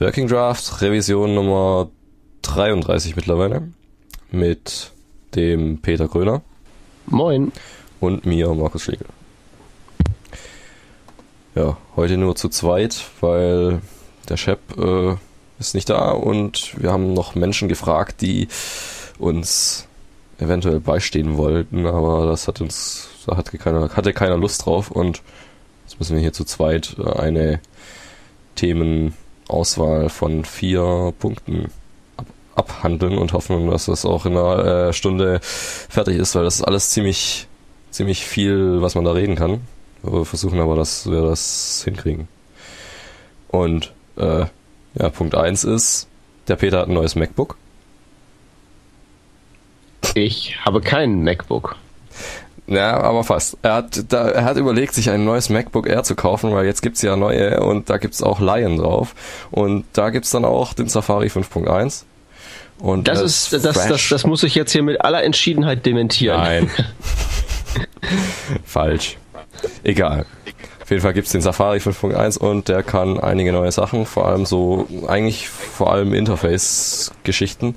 Working Draft, Revision Nummer 33 mittlerweile. Mit dem Peter Gröner. Moin. Und mir, Markus Schlegel. Ja, heute nur zu zweit, weil der Chef äh, ist nicht da und wir haben noch Menschen gefragt, die uns eventuell beistehen wollten, aber das hat uns, da hatte keiner, hatte keiner Lust drauf und jetzt müssen wir hier zu zweit äh, eine Themenauswahl von vier Punkten ab abhandeln und hoffen, dass das auch in einer äh, Stunde fertig ist, weil das ist alles ziemlich, ziemlich viel, was man da reden kann. Wir versuchen aber, dass wir das hinkriegen. Und äh, ja, Punkt 1 ist, der Peter hat ein neues MacBook. Ich habe kein MacBook. Ja, aber fast. Er hat, da, er hat überlegt, sich ein neues MacBook Air zu kaufen, weil jetzt gibt's ja neue und da gibt's auch Lion drauf. Und da gibt's dann auch den Safari 5.1. Und das, das ist, das, das, das muss ich jetzt hier mit aller Entschiedenheit dementieren. Nein. Falsch. Egal. Auf jeden Fall gibt's den Safari 5.1 und der kann einige neue Sachen, vor allem so, eigentlich vor allem Interface-Geschichten.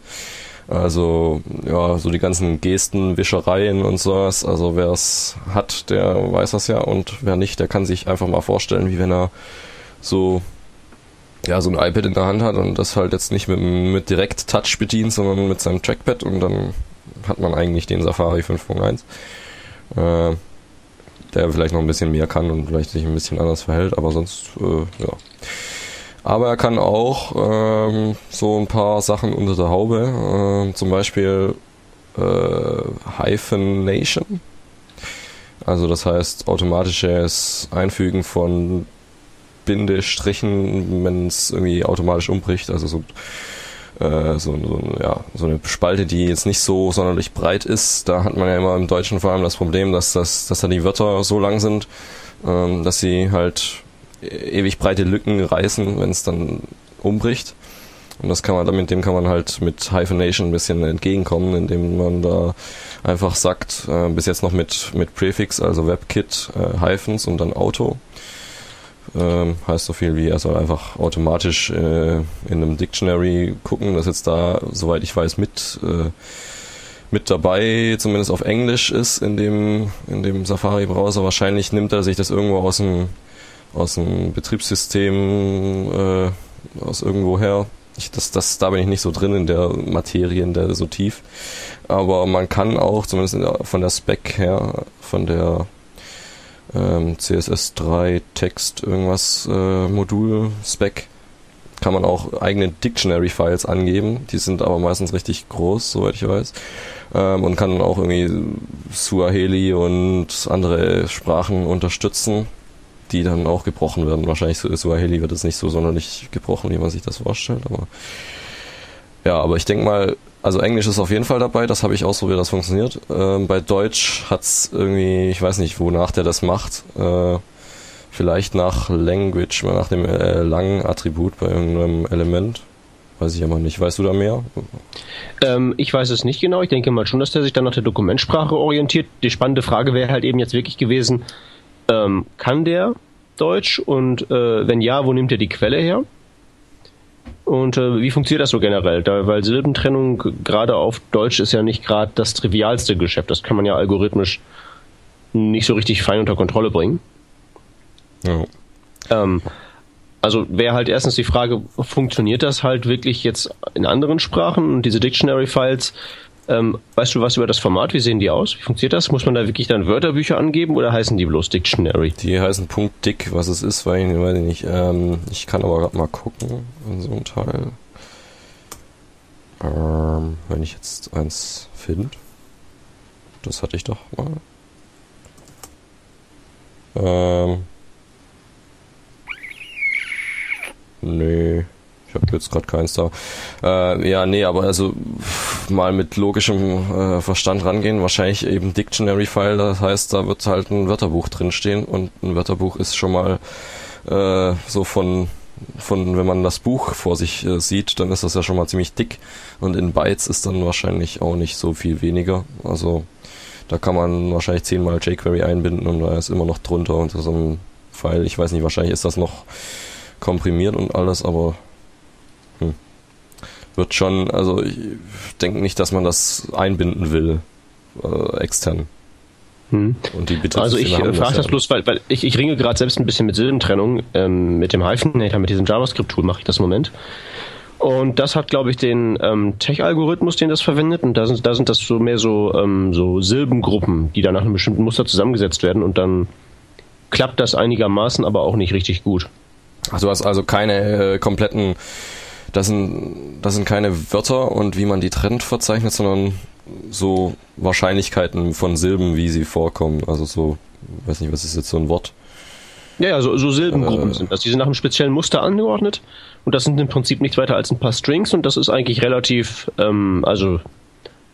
Also, ja, so die ganzen Gesten, Wischereien und sowas. Also, wer es hat, der weiß das ja. Und wer nicht, der kann sich einfach mal vorstellen, wie wenn er so, ja, so ein iPad in der Hand hat und das halt jetzt nicht mit, mit direkt Touch bedient, sondern mit seinem Trackpad und dann hat man eigentlich den Safari 5.1. Äh, der vielleicht noch ein bisschen mehr kann und vielleicht sich ein bisschen anders verhält, aber sonst, äh, ja. Aber er kann auch ähm, so ein paar Sachen unter der Haube, äh, zum Beispiel äh, Hyphenation. Also das heißt automatisches Einfügen von Bindestrichen, wenn es irgendwie automatisch umbricht. Also so, äh, so, so, ja, so eine Spalte, die jetzt nicht so sonderlich breit ist. Da hat man ja immer im Deutschen vor allem das Problem, dass, das, dass da die Wörter so lang sind, ähm, dass sie halt ewig breite Lücken reißen, wenn es dann umbricht. Und das kann man, damit dem kann man halt mit Hyphenation ein bisschen entgegenkommen, indem man da einfach sagt, äh, bis jetzt noch mit, mit Prefix, also WebKit, äh, Hyphens und dann Auto. Ähm, heißt so viel wie, er soll einfach automatisch äh, in einem Dictionary gucken, das jetzt da, soweit ich weiß, mit, äh, mit dabei, zumindest auf Englisch ist in dem, in dem Safari-Browser. Wahrscheinlich nimmt er sich das irgendwo aus dem aus dem Betriebssystem äh, aus irgendwoher. Ich, das, das, da bin ich nicht so drin in der Materie, in der so tief. Aber man kann auch, zumindest der, von der Spec her, von der ähm, CSS3 Text irgendwas äh, Modul Spec, kann man auch eigene Dictionary-Files angeben. Die sind aber meistens richtig groß, soweit ich weiß. Ähm, und kann auch irgendwie Suaheli und andere Sprachen unterstützen die dann auch gebrochen werden. Wahrscheinlich so Swahili wird es nicht so sonderlich gebrochen, wie man sich das vorstellt, aber ja, aber ich denke mal, also Englisch ist auf jeden Fall dabei, das habe ich ausprobiert, das funktioniert. Ähm, bei Deutsch hat's irgendwie, ich weiß nicht, wonach der das macht. Äh, vielleicht nach Language, nach dem äh, langen Attribut bei irgendeinem Element. Weiß ich aber nicht. Weißt du da mehr? Ähm, ich weiß es nicht genau. Ich denke mal schon, dass der sich dann nach der Dokumentsprache orientiert. Die spannende Frage wäre halt eben jetzt wirklich gewesen, ähm, kann der Deutsch und äh, wenn ja, wo nimmt er die Quelle her? Und äh, wie funktioniert das so generell? Da, weil Silbentrennung gerade auf Deutsch ist ja nicht gerade das trivialste Geschäft. Das kann man ja algorithmisch nicht so richtig fein unter Kontrolle bringen. Ja. Ähm, also wäre halt erstens die Frage, funktioniert das halt wirklich jetzt in anderen Sprachen und diese Dictionary-Files ähm, weißt du was über das Format? Wie sehen die aus? Wie funktioniert das? Muss man da wirklich dann Wörterbücher angeben oder heißen die bloß Dictionary? Die heißen Punkt Dick, was es ist, weil ich weiß nicht. Ähm, ich kann aber gerade mal gucken in so einem Teil. Ähm, wenn ich jetzt eins finde. Das hatte ich doch mal. Ähm. Nee. Ich habe jetzt gerade keins da. Äh, ja, nee, aber also mal mit logischem äh, Verstand rangehen. Wahrscheinlich eben Dictionary-File, das heißt, da wird halt ein Wörterbuch drinstehen und ein Wörterbuch ist schon mal äh, so von von, wenn man das Buch vor sich äh, sieht, dann ist das ja schon mal ziemlich dick und in Bytes ist dann wahrscheinlich auch nicht so viel weniger. Also da kann man wahrscheinlich zehnmal jQuery einbinden und da ist immer noch drunter unter so einem File. Ich weiß nicht, wahrscheinlich ist das noch komprimiert und alles, aber Hm. Wird schon, also ich denke nicht, dass man das einbinden will, äh, extern. Hm. Und die Bitte also ich äh, frage das bloß, weil, weil ich, ich ringe gerade selbst ein bisschen mit Silbentrennung. Ähm, mit dem Hyphenator, mit diesem JavaScript-Tool mache ich das im Moment. Und das hat, glaube ich, den ähm, Tech-Algorithmus, den das verwendet. Und da sind, da sind das so mehr so, ähm, so Silbengruppen, die dann nach einem bestimmten Muster zusammengesetzt werden. Und dann klappt das einigermaßen, aber auch nicht richtig gut. Ach, du hast also keine äh, kompletten, das sind, das sind keine Wörter und wie man die trennt verzeichnet, sondern so Wahrscheinlichkeiten von Silben, wie sie vorkommen. Also so, weiß nicht, was ist jetzt so ein Wort? Ja, ja, so, so Silbengruppen äh, sind das. Die sind nach einem speziellen Muster angeordnet und das sind im Prinzip nichts weiter als ein paar Strings und das ist eigentlich relativ, ähm, also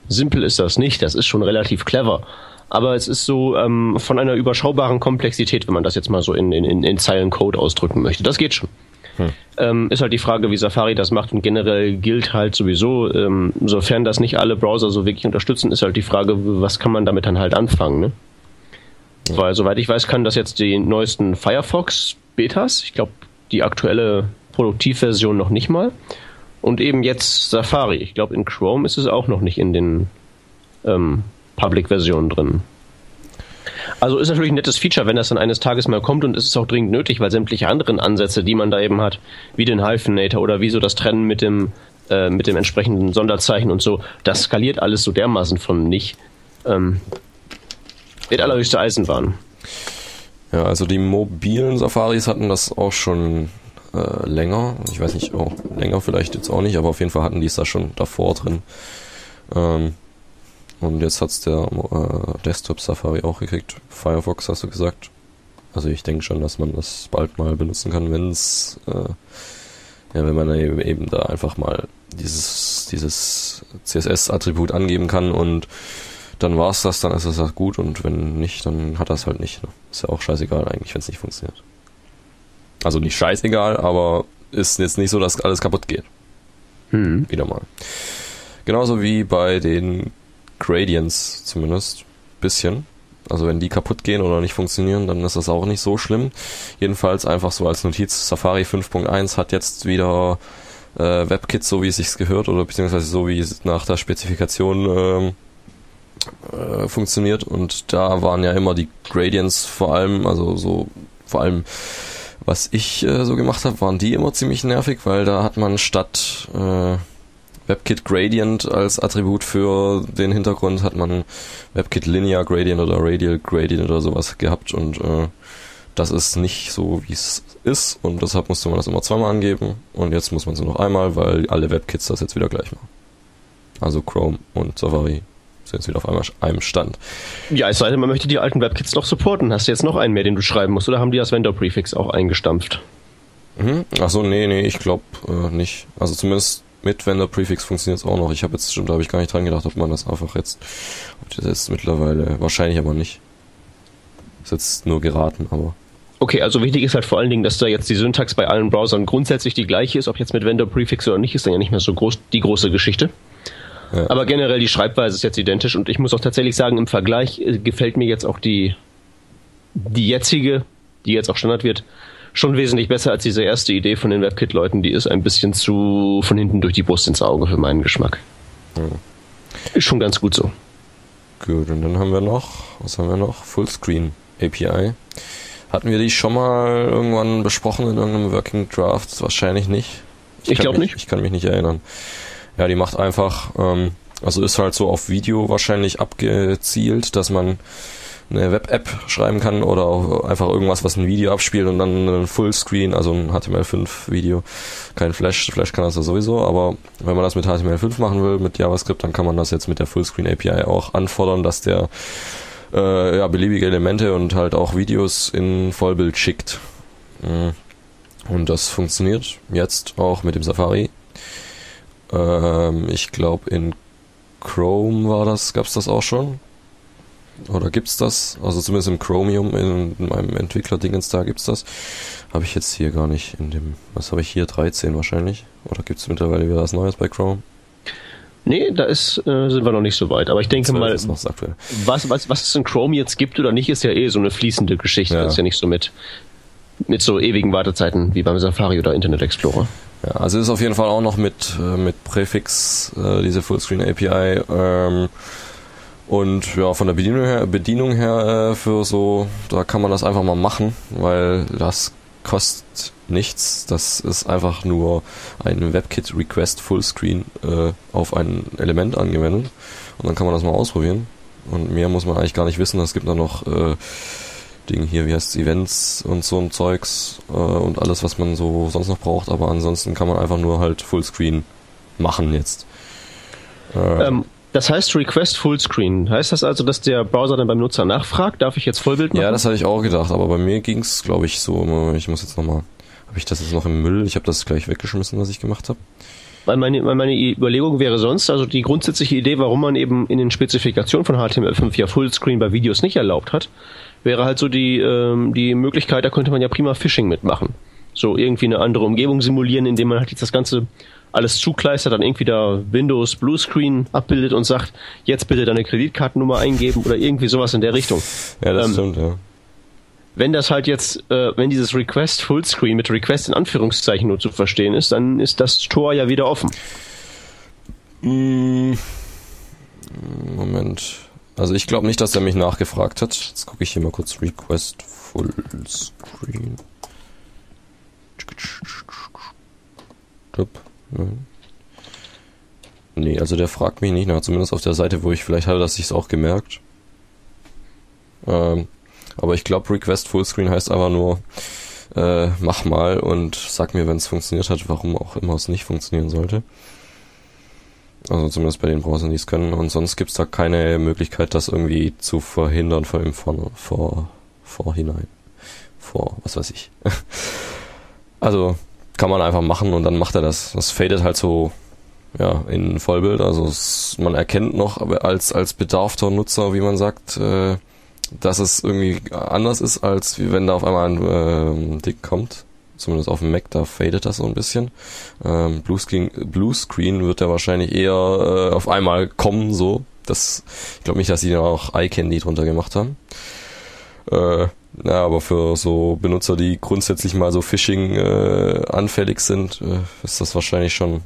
simpel ist das nicht, das ist schon relativ clever. Aber es ist so ähm, von einer überschaubaren Komplexität, wenn man das jetzt mal so in, in, in Zeilencode ausdrücken möchte. Das geht schon. Hm. Ähm, ist halt die Frage, wie Safari das macht und generell gilt halt sowieso, ähm, sofern das nicht alle Browser so wirklich unterstützen, ist halt die Frage, was kann man damit dann halt anfangen, ne? Ja. Weil soweit ich weiß, kann das jetzt die neuesten Firefox Betas, ich glaube die aktuelle Produktivversion noch nicht mal und eben jetzt Safari. Ich glaube in Chrome ist es auch noch nicht in den ähm, Public-Versionen drin. Also ist natürlich ein nettes Feature, wenn das dann eines Tages mal kommt und es ist auch dringend nötig, weil sämtliche anderen Ansätze, die man da eben hat, wie den Hyphenator oder wie so das Trennen mit dem, äh, mit dem entsprechenden Sonderzeichen und so, das skaliert alles so dermaßen von nicht. Ähm, wird allerhöchste Eisenbahn. Ja, also die mobilen Safaris hatten das auch schon äh, länger. Ich weiß nicht, oh, länger vielleicht jetzt auch nicht, aber auf jeden Fall hatten die es da schon davor drin. Ähm, und jetzt hat's der äh, Desktop Safari auch gekriegt. Firefox hast du gesagt. Also ich denke schon, dass man das bald mal benutzen kann, wenn es äh, ja, wenn man eben da einfach mal dieses dieses CSS-Attribut angeben kann und dann war's das, dann ist das halt gut und wenn nicht, dann hat das halt nicht. Ne? Ist ja auch scheißegal eigentlich, wenn es nicht funktioniert. Also nicht scheißegal, aber ist jetzt nicht so, dass alles kaputt geht. Hm. Wieder mal. Genauso wie bei den Gradients zumindest. Bisschen. Also wenn die kaputt gehen oder nicht funktionieren, dann ist das auch nicht so schlimm. Jedenfalls einfach so als Notiz, Safari 5.1 hat jetzt wieder äh, WebKit, so wie es sich gehört, oder beziehungsweise so wie es nach der Spezifikation ähm, äh, funktioniert. Und da waren ja immer die Gradients vor allem, also so vor allem was ich äh, so gemacht habe, waren die immer ziemlich nervig, weil da hat man statt äh, WebKit Gradient als Attribut für den Hintergrund hat man WebKit Linear Gradient oder Radial Gradient oder sowas gehabt und äh, das ist nicht so, wie es ist und deshalb musste man das immer zweimal angeben und jetzt muss man es nur noch einmal, weil alle WebKits das jetzt wieder gleich machen. Also Chrome und Safari sind jetzt wieder auf einmal einem Stand. Ja, es sei denn, man möchte die alten WebKits noch supporten. Hast du jetzt noch einen mehr, den du schreiben musst oder haben die das Vendor-Prefix auch eingestampft? Mhm. Achso, nee, nee, ich glaube äh, nicht. Also zumindest mit Vendor Prefix funktioniert es auch noch. Ich habe jetzt schon, da habe ich gar nicht dran gedacht, ob man das einfach jetzt, ob das jetzt mittlerweile, wahrscheinlich aber nicht. Ist jetzt nur geraten, aber. Okay, also wichtig ist halt vor allen Dingen, dass da jetzt die Syntax bei allen Browsern grundsätzlich die gleiche ist, ob jetzt mit Vendor Prefix oder nicht, ist dann ja nicht mehr so groß die große Geschichte. Ja. Aber generell die Schreibweise ist jetzt identisch und ich muss auch tatsächlich sagen, im Vergleich äh, gefällt mir jetzt auch die, die jetzige, die jetzt auch Standard wird, schon wesentlich besser als diese erste Idee von den WebKit-Leuten. Die ist ein bisschen zu von hinten durch die Brust ins Auge für meinen Geschmack. Hm. Ist schon ganz gut so. Gut, und dann haben wir noch, was haben wir noch? Fullscreen API. Hatten wir die schon mal irgendwann besprochen in irgendeinem Working Draft? Wahrscheinlich nicht. Ich, ich glaube nicht. Ich kann mich nicht erinnern. Ja, die macht einfach, ähm, also ist halt so auf Video wahrscheinlich abgezielt, dass man eine Web-App schreiben kann oder auch einfach irgendwas, was ein Video abspielt und dann ein Fullscreen, also ein HTML5-Video. Kein Flash, Flash kann das ja sowieso, aber wenn man das mit HTML5 machen will, mit JavaScript, dann kann man das jetzt mit der Fullscreen API auch anfordern, dass der äh, ja, beliebige Elemente und halt auch Videos in Vollbild schickt. Mhm. Und das funktioniert jetzt auch mit dem Safari. Ähm, ich glaube in Chrome war das, gab's das auch schon. Oder gibt's das? Also zumindest im Chromium, in, in meinem Entwickler-Dingens da gibt's das. Habe ich jetzt hier gar nicht in dem, was habe ich hier, 13 wahrscheinlich? Oder gibt's mittlerweile wieder was Neues bei Chrome? Nee, da ist, äh, sind wir noch nicht so weit. Aber ich denke mal, was, was, was es in Chrome jetzt gibt oder nicht, ist ja eh so eine fließende Geschichte. Ja. Das ist ja nicht so mit, mit so ewigen Wartezeiten wie beim Safari oder Internet Explorer. Ja, also ist auf jeden Fall auch noch mit, äh, mit Präfix äh, diese Fullscreen API. Ähm, und ja, von der Bedienung her, Bedienung her äh, für so, da kann man das einfach mal machen, weil das kostet nichts. Das ist einfach nur ein WebKit Request Fullscreen äh, auf ein Element angewendet. Und dann kann man das mal ausprobieren. Und mehr muss man eigentlich gar nicht wissen. Es gibt dann noch äh, Ding hier, wie heißt Events und so ein Zeugs äh, und alles, was man so sonst noch braucht. Aber ansonsten kann man einfach nur halt Fullscreen machen jetzt. Äh, ähm, das heißt Request Fullscreen. Heißt das also, dass der Browser dann beim Nutzer nachfragt, darf ich jetzt Vollbild machen? Ja, das hatte ich auch gedacht, aber bei mir ging es, glaube ich, so. Ich muss jetzt nochmal. Habe ich das jetzt noch im Müll? Ich habe das gleich weggeschmissen, was ich gemacht habe. Weil meine, meine Überlegung wäre sonst, also die grundsätzliche Idee, warum man eben in den Spezifikationen von HTML5 ja Fullscreen bei Videos nicht erlaubt hat, wäre halt so die, ähm, die Möglichkeit, da könnte man ja prima Phishing mitmachen. So irgendwie eine andere Umgebung simulieren, indem man halt jetzt das Ganze alles zukleistert, dann irgendwie da Windows Bluescreen abbildet und sagt, jetzt bitte deine Kreditkartennummer eingeben oder irgendwie sowas in der Richtung. Ja, das ähm, stimmt, ja. Wenn das halt jetzt, äh, wenn dieses Request Fullscreen mit Request in Anführungszeichen nur zu verstehen ist, dann ist das Tor ja wieder offen. Mm. Moment. Also ich glaube nicht, dass er mich nachgefragt hat. Jetzt gucke ich hier mal kurz Request Fullscreen. Nee, also der fragt mich nicht nach, zumindest auf der Seite, wo ich vielleicht hatte, dass ich es auch gemerkt. Ähm, aber ich glaube, Request Fullscreen heißt einfach nur, äh, mach mal und sag mir, wenn es funktioniert hat, warum auch immer es nicht funktionieren sollte. Also zumindest bei den Browsern, die es können. Und sonst gibt es da keine Möglichkeit, das irgendwie zu verhindern vor im vor, vor, vorhinein. Vor, was weiß ich. also kann man einfach machen und dann macht er das. Das fadet halt so ja, in Vollbild. Also es, man erkennt noch als, als bedarfter Nutzer, wie man sagt, äh, dass es irgendwie anders ist, als wenn da auf einmal ein äh, Dick kommt. Zumindest auf dem Mac, da fadet das so ein bisschen. Ähm, Bluescreen, Bluescreen wird ja wahrscheinlich eher äh, auf einmal kommen, so. Das, ich glaube nicht, dass sie da auch iCandy drunter gemacht haben. Äh, ja, aber für so Benutzer, die grundsätzlich mal so Phishing äh, anfällig sind, äh, ist das wahrscheinlich schon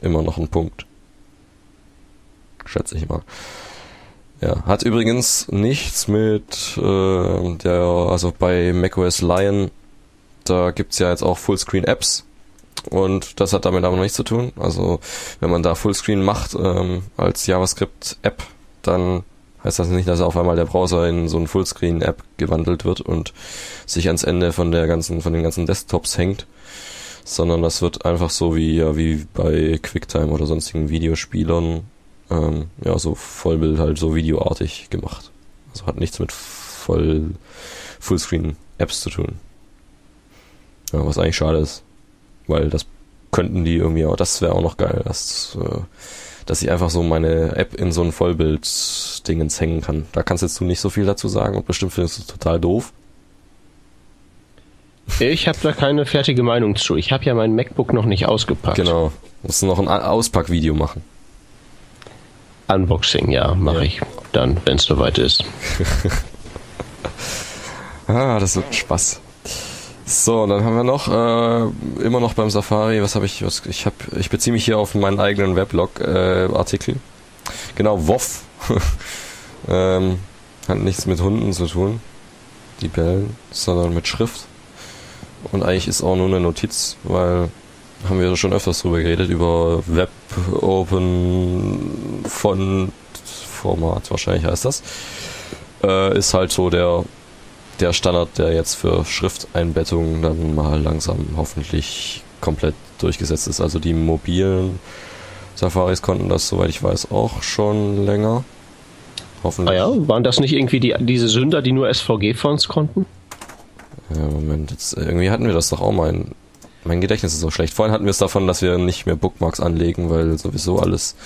immer noch ein Punkt. Schätze ich mal. Ja, hat übrigens nichts mit äh, der, also bei macOS Lion, da gibt's ja jetzt auch Fullscreen-Apps und das hat damit aber noch nichts zu tun. Also wenn man da Fullscreen macht ähm, als JavaScript-App, dann heißt das nicht, dass auf einmal der Browser in so ein Fullscreen-App gewandelt wird und sich ans Ende von der ganzen, von den ganzen Desktops hängt, sondern das wird einfach so wie, ja, wie bei QuickTime oder sonstigen Videospielern ähm, ja, so Vollbild halt so videoartig gemacht. Also hat nichts mit voll Fullscreen-Apps zu tun. Ja, was eigentlich schade ist, weil das könnten die irgendwie auch, das wäre auch noch geil, dass, äh, dass ich einfach so meine App in so ein Vollbild-Dingens hängen kann. Da kannst jetzt du nicht so viel dazu sagen und bestimmt findest du es total doof. Ich habe da keine fertige Meinung zu. Ich habe ja mein MacBook noch nicht ausgepackt. Genau. Musst du noch ein Auspackvideo machen. Unboxing, ja, mache ja. ich dann, wenn es soweit ist. ah, das wird Spaß. So, dann haben wir noch äh, immer noch beim Safari. Was habe ich? Was, ich habe, ich beziehe mich hier auf meinen eigenen Weblog äh. Genau, WoF ähm, hat nichts mit Hunden zu tun, die bellen, sondern mit Schrift. Und eigentlich ist auch nur eine Notiz, weil haben wir schon öfters drüber geredet, über Web Open Font Format, wahrscheinlich heißt das. Äh, ist halt so der, der Standard, der jetzt für Schrifteinbettungen dann mal langsam hoffentlich komplett durchgesetzt ist. Also die mobilen Safaris konnten das, soweit ich weiß, auch schon länger. Hoffentlich. Ah ja, waren das nicht irgendwie die, diese Sünder, die nur SVG-Fonts konnten? Ja, Moment, jetzt, irgendwie hatten wir das doch auch mal in mein Gedächtnis ist so schlecht. Vorhin hatten wir es davon, dass wir nicht mehr Bookmarks anlegen, weil sowieso alles,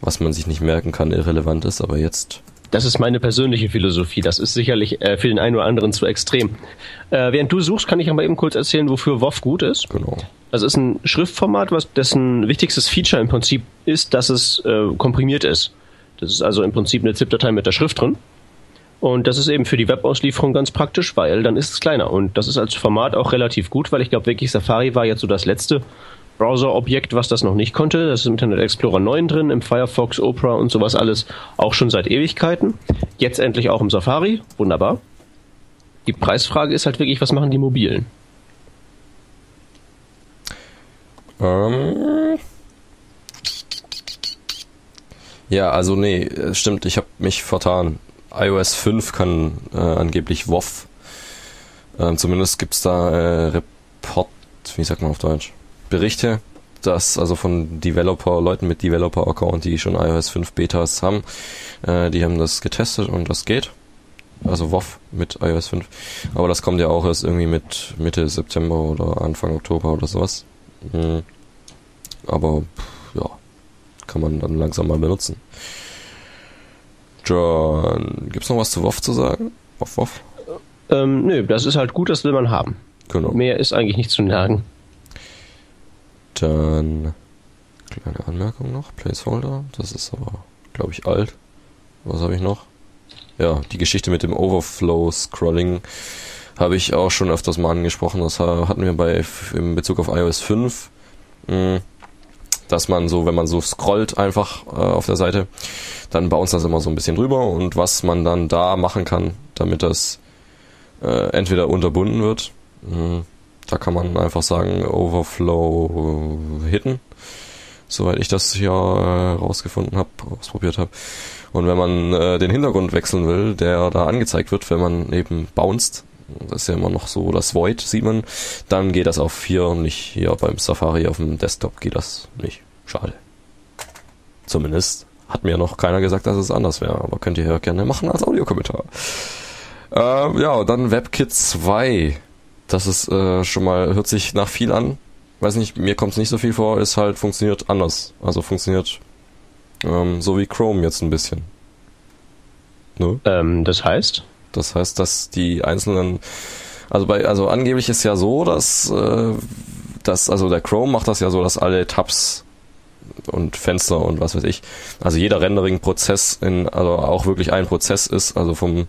was man sich nicht merken kann, irrelevant ist. Aber jetzt das ist meine persönliche Philosophie. Das ist sicherlich äh, für den einen oder anderen zu extrem. Äh, während du suchst, kann ich aber eben kurz erzählen, wofür WoW gut ist. Genau. Das ist ein Schriftformat, was dessen wichtigstes Feature im Prinzip ist, dass es äh, komprimiert ist. Das ist also im Prinzip eine ZIP-Datei mit der Schrift drin. Und das ist eben für die Webauslieferung ganz praktisch, weil dann ist es kleiner. Und das ist als Format auch relativ gut, weil ich glaube wirklich Safari war jetzt so das letzte Browser-Objekt, was das noch nicht konnte. Das ist im Internet Explorer 9 drin, im Firefox, Opera und sowas alles auch schon seit Ewigkeiten. Jetzt endlich auch im Safari. Wunderbar. Die Preisfrage ist halt wirklich, was machen die mobilen? Ähm. Ja, also nee, stimmt, ich habe mich vertan. iOS 5 kann äh, angeblich WoW. Ähm, zumindest gibt's da äh, Report, wie sagt man auf Deutsch? Berichte, dass also von Developer, Leuten mit Developer-Account, die schon iOS 5 Betas haben, äh, die haben das getestet und das geht. Also WoW mit iOS 5. Aber das kommt ja auch erst irgendwie mit Mitte September oder Anfang Oktober oder sowas. Mhm. Aber ja, kann man dann langsam mal benutzen. John, gibt's noch was zu WoW zu sagen? WoW, WoW? Ähm, nö, das ist halt gut, das will man haben. Genau. Mehr ist eigentlich nicht zu nagen. Dann kleine Anmerkung noch, Placeholder, das ist aber, glaube ich, alt. Was habe ich noch? Ja, die Geschichte mit dem Overflow-Scrolling habe ich auch schon öfters mal angesprochen. Das hatten wir bei in Bezug auf iOS 5. Hm, dass man so, wenn man so scrollt einfach äh, auf der Seite, dann bounce das immer so ein bisschen drüber und was man dann da machen kann, damit das äh, entweder unterbunden wird. Da kann man einfach sagen, Overflow hitten, soweit ich das hier äh, rausgefunden habe, ausprobiert habe. Und wenn man äh, den Hintergrund wechseln will, der da angezeigt wird, wenn man eben bounced, das ist ja immer noch so das Void, sieht man, dann geht das auf hier und nicht hier beim Safari auf dem Desktop geht das nicht. Schade. Zumindest hat mir noch keiner gesagt, dass es anders wäre, aber könnt ihr ja gerne machen als Audiokommentar. Äh, ja, dann WebKit 2. Das ist äh, schon mal, hört sich nach viel an. Weiß nicht, mir kommt es nicht so viel vor, ist halt, funktioniert anders. Also funktioniert ähm, so wie Chrome jetzt ein bisschen. Ne? Ähm, das heißt? Das heißt, dass die einzelnen, also bei, also angeblich ist ja so, dass, äh, dass, also der Chrome macht das ja so, dass alle Tabs und Fenster und was weiß ich, also jeder Rendering-Prozess in, also auch wirklich ein Prozess ist, also vom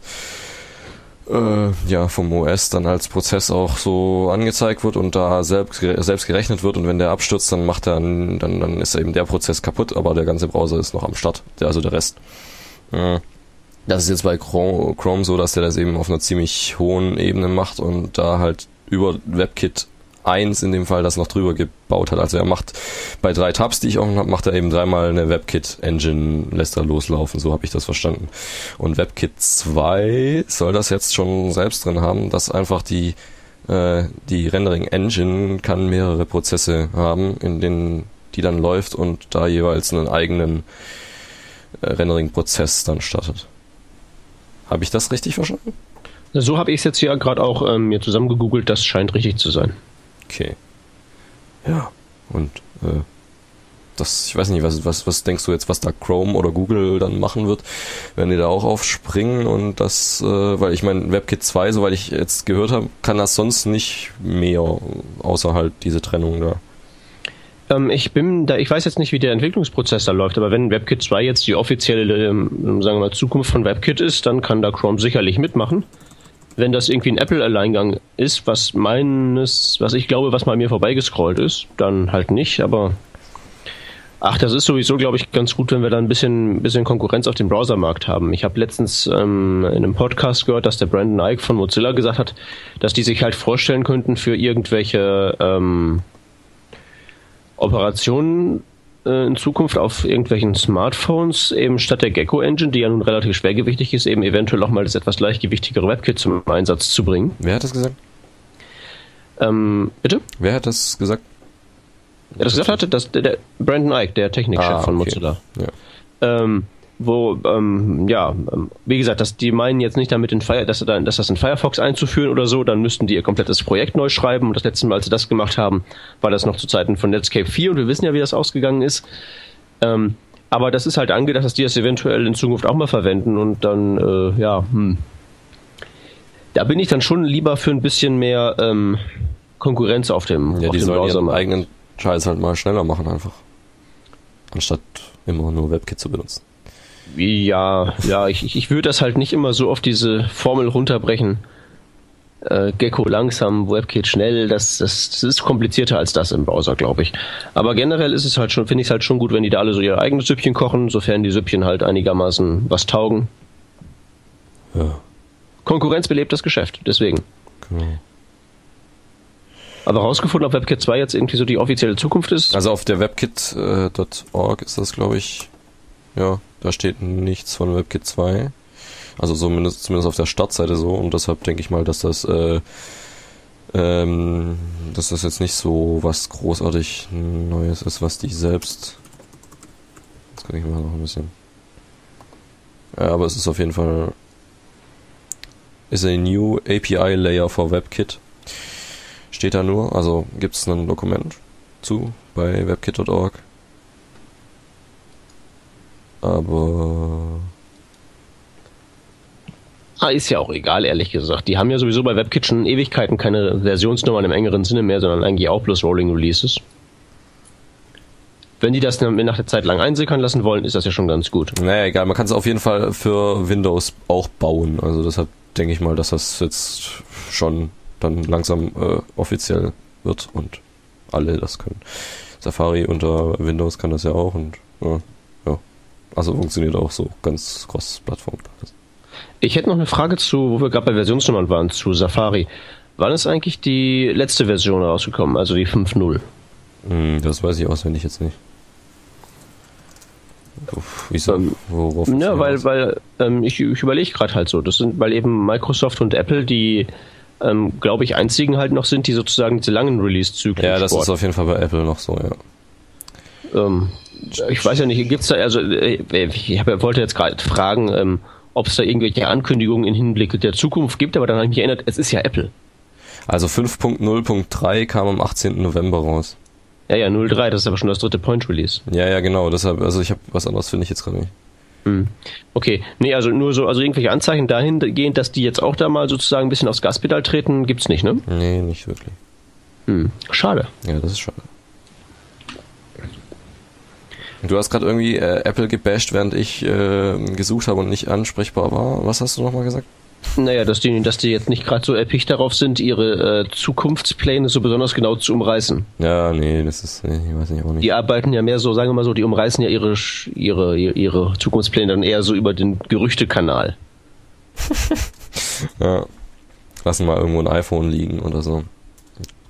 äh, ja, vom OS dann als Prozess auch so angezeigt wird und da selbst, selbst gerechnet wird und wenn der abstürzt, dann macht er, dann, dann ist eben der Prozess kaputt, aber der ganze Browser ist noch am Start, der, also der Rest. Äh, das ist jetzt bei Chrome so, dass der das eben auf einer ziemlich hohen Ebene macht und da halt über WebKit 1 in dem Fall das noch drüber gebaut hat. Also er macht bei drei Tabs, die ich offen habe, macht er eben dreimal eine WebKit-Engine, lässt er loslaufen, so habe ich das verstanden. Und WebKit 2 soll das jetzt schon selbst drin haben, dass einfach die äh, die Rendering-Engine kann mehrere Prozesse haben, in denen die dann läuft und da jeweils einen eigenen äh, Rendering-Prozess dann startet. Habe ich das richtig verstanden? So habe ich es jetzt hier gerade auch ähm, mir zusammengegoogelt, das scheint richtig zu sein. Okay. Ja, und äh, das, ich weiß nicht, was, was, was denkst du jetzt, was da Chrome oder Google dann machen wird, wenn die da auch aufspringen und das, äh, weil ich meine, WebKit 2, soweit ich jetzt gehört habe, kann das sonst nicht mehr, außer halt diese Trennung da. Ähm, ich bin da, ich weiß jetzt nicht, wie der Entwicklungsprozess da läuft, aber wenn WebKit 2 jetzt die offizielle, ähm, sagen wir mal, Zukunft von WebKit ist, dann kann da Chrome sicherlich mitmachen wenn das irgendwie ein Apple-Alleingang ist, was meines, was ich glaube, was mal mir vorbeigescrollt ist, dann halt nicht, aber ach, das ist sowieso, glaube ich, ganz gut, wenn wir da ein bisschen, bisschen Konkurrenz auf dem Browsermarkt haben. Ich habe letztens ähm, in einem Podcast gehört, dass der Brandon Ike von Mozilla gesagt hat, dass die sich halt vorstellen könnten für irgendwelche ähm, Operationen äh, in Zukunft auf irgendwelchen Smartphones eben statt der Gecko Engine, die ja nun relativ schwergewichtig ist, eben eventuell auch mal das etwas leichtgewichtigere WebKit zum Einsatz zu bringen. Wer hat das gesagt? Ähm, bitte? Wer hat das gesagt? Wer das gesagt hatte? Das, der, der Brandon Ike, der Technikchef ah, von Mozilla. Ja. Ähm, wo, ähm, ja, ähm, wie gesagt, dass die meinen jetzt nicht damit, in Fire, dass, dass das in Firefox einzuführen oder so, dann müssten die ihr komplettes Projekt neu schreiben. Und das letzte Mal, als sie das gemacht haben, war das noch zu Zeiten von Netscape 4 und wir wissen ja, wie das ausgegangen ist. Ähm, aber das ist halt angedacht, dass die das eventuell in Zukunft auch mal verwenden und dann, äh, ja, hm. Da bin ich dann schon lieber für ein bisschen mehr ähm, Konkurrenz auf dem, ja, auf die dem sollen Browser ihren eigenen Scheiß halt mal schneller machen einfach. Anstatt immer nur WebKit zu benutzen. Ja, ja, ich, ich würde das halt nicht immer so auf diese Formel runterbrechen. äh, Gecko langsam, WebKit schnell, das, das, das ist komplizierter als das im Browser, glaube ich. Aber generell ist es halt schon, finde ich es halt schon gut, wenn die da alle so ihre eigenen Süppchen kochen, sofern die Süppchen halt einigermaßen was taugen. Ja. Konkurrenz belebt das Geschäft, deswegen. Genau. Aber rausgefunden, ob WebKit 2 jetzt irgendwie so die offizielle Zukunft ist? Also auf der webkit.org ist das, glaube ich, ja, da steht nichts von WebKit 2. Also zumindest, zumindest auf der Startseite so und deshalb denke ich mal, dass das äh, ähm, dass das jetzt nicht so was großartig Neues ist, was die selbst. Jetzt kann ich mal noch ein bisschen. Ja, aber es ist auf jeden Fall is a new API layer for WebKit. Steht da nur, also gibt es ein Dokument zu bei webkit.org. Aber Ah, ist ja auch egal, ehrlich gesagt. Die haben ja sowieso bei WebKit schon Ewigkeiten keine Versionsnummern im engeren Sinne mehr, sondern eigentlich auch bloß Rolling Releases. Wenn die das nach der Zeit lang einsickern lassen wollen, ist das ja schon ganz gut. Naja, egal, man kann es auf jeden Fall für Windows auch bauen. Also deshalb denke ich mal, dass das jetzt schon dann langsam äh, offiziell wird und alle das können. Safari unter Windows kann das ja auch und ja. Also funktioniert auch so ganz cross-Plattform. Ich hätte noch eine Frage zu, wo wir gerade bei Versionsnummern waren, zu Safari. Wann ist eigentlich die letzte Version rausgekommen, also die 5.0? Hm, das weiß ich auswendig jetzt nicht. Uff, wieso? Ähm, Worauf Ja, weil, weil ähm, ich, ich überlege gerade halt so. Das sind, weil eben Microsoft und Apple die, ähm, glaube ich, einzigen halt noch sind, die sozusagen diese langen Release-Zyklen Ja, das sporten. ist auf jeden Fall bei Apple noch so, ja. Ähm, ich weiß ja nicht, gibt's da, also äh, ich hab, wollte jetzt gerade fragen, ähm, ob es da irgendwelche Ankündigungen im Hinblick der Zukunft gibt, aber dann habe ich mich erinnert, es ist ja Apple. Also 5.0.3 kam am 18. November raus. Ja, ja, 03, das ist aber schon das dritte Point-Release. Ja, ja, genau. Deshalb, also ich habe was anderes finde ich jetzt gerade nicht. Hm. Okay, nee, also nur so, also irgendwelche Anzeichen dahingehend, dass die jetzt auch da mal sozusagen ein bisschen aufs Gaspedal treten, gibt's nicht, ne? Nee, nicht wirklich. Hm. Schade. Ja, das ist schade. Du hast gerade irgendwie äh, Apple gebasht, während ich äh, gesucht habe und nicht ansprechbar war. Was hast du nochmal gesagt? Naja, dass die, dass die jetzt nicht gerade so episch darauf sind, ihre äh, Zukunftspläne so besonders genau zu umreißen. Ja, nee, das ist, ich weiß nicht auch nicht. Die arbeiten ja mehr so, sagen wir mal so, die umreißen ja ihre, ihre, ihre Zukunftspläne dann eher so über den Gerüchtekanal. Ja. Lassen mal irgendwo ein iPhone liegen oder so.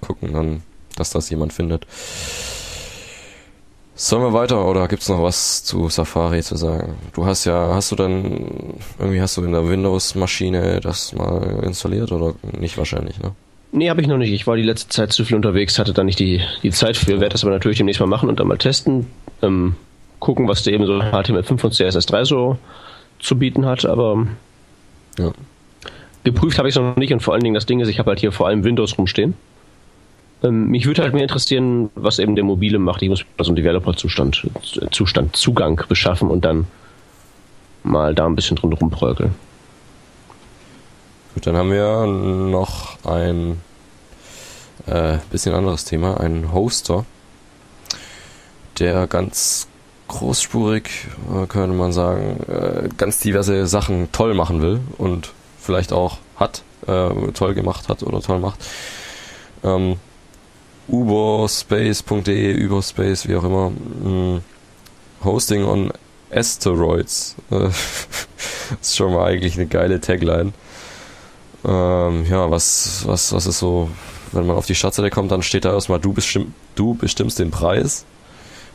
Gucken dann, dass das jemand findet. Sollen wir weiter oder gibt's noch was zu Safari zu sagen? Du hast ja, hast du dann, irgendwie hast du in der Windows-Maschine das mal installiert oder nicht wahrscheinlich, ne? Nee, habe ich noch nicht. Ich war die letzte Zeit zu viel unterwegs, hatte da nicht die, die Zeit für. Werde das aber natürlich demnächst mal machen und dann mal testen. Ähm, gucken, was der eben so HTML5 und CSS3 so zu bieten hat. Aber Ja. geprüft habe ich es noch nicht und vor allen Dingen das Ding ist, ich habe halt hier vor allem Windows rumstehen. Ähm, mich würde halt mehr interessieren, was eben der Mobile macht. Ich muss also einen Developer-Zustand, Zustand, Zugang beschaffen und dann mal da ein bisschen drin rumprökeln. Gut, dann haben wir noch ein äh, bisschen anderes Thema, einen Hoster, der ganz großspurig, äh, könnte man sagen, äh, ganz diverse Sachen toll machen will und vielleicht auch hat, äh, toll gemacht hat oder toll macht. Ähm, uberspace.de, überspace, wie auch immer, mh, Hosting on Asteroids. Ist schon mal eigentlich eine geile Tagline. Ähm, ja, was, was, was ist so, wenn man auf die Startseite kommt, dann steht da erstmal, du, bestimm, du bestimmst den Preis.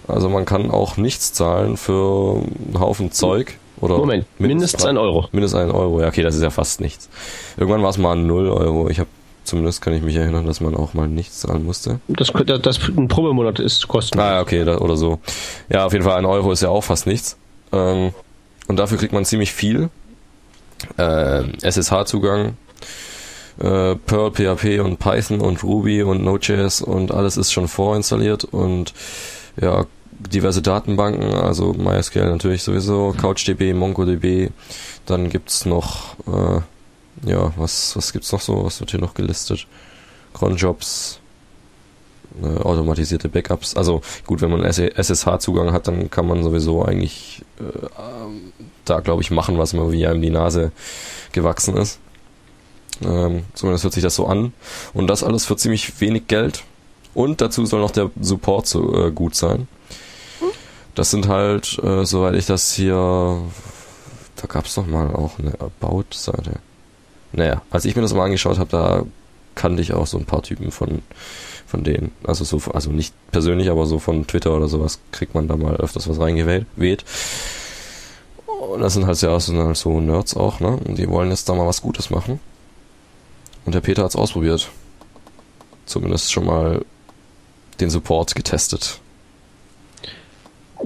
Also man kann auch nichts zahlen für einen Haufen Zeug. Oder Moment, mindestens ein Euro. Mindestens ein Euro, ja okay, das ist ja fast nichts. Irgendwann war es mal 0 Euro. Ich habe zumindest kann ich mich erinnern, dass man auch mal nichts zahlen musste. Das, das, das ein Probemonat ist kostenlos. Ah, ja, okay, da, oder so. Ja, auf jeden Fall ein Euro ist ja auch fast nichts. Ähm, und dafür kriegt man ziemlich viel. Äh, SSH-Zugang, äh, Perl, PHP und Python und Ruby und Node.js und alles ist schon vorinstalliert und ja, diverse Datenbanken, also MySQL natürlich sowieso, CouchDB, MongoDB, dann gibt's noch, äh, ja, was, was gibt's noch so, was wird hier noch gelistet? Cronjobs, äh, automatisierte Backups. Also gut, wenn man SSH-Zugang hat, dann kann man sowieso eigentlich äh, da, glaube ich, machen, was man wie einem die Nase gewachsen ist. Ähm, zumindest hört sich das so an. Und das alles für ziemlich wenig Geld. Und dazu soll noch der Support so äh, gut sein. Das sind halt, äh, soweit ich das hier, da gab es doch mal auch eine About-Seite. Naja, als ich mir das mal angeschaut habe, da kannte ich auch so ein paar Typen von, von denen. Also so, also nicht persönlich, aber so von Twitter oder sowas kriegt man da mal öfters was reingeweht. Und das sind halt ja sind halt so Nerds auch, ne? Und die wollen jetzt da mal was Gutes machen. Und der Peter hat's ausprobiert. Zumindest schon mal den Support getestet.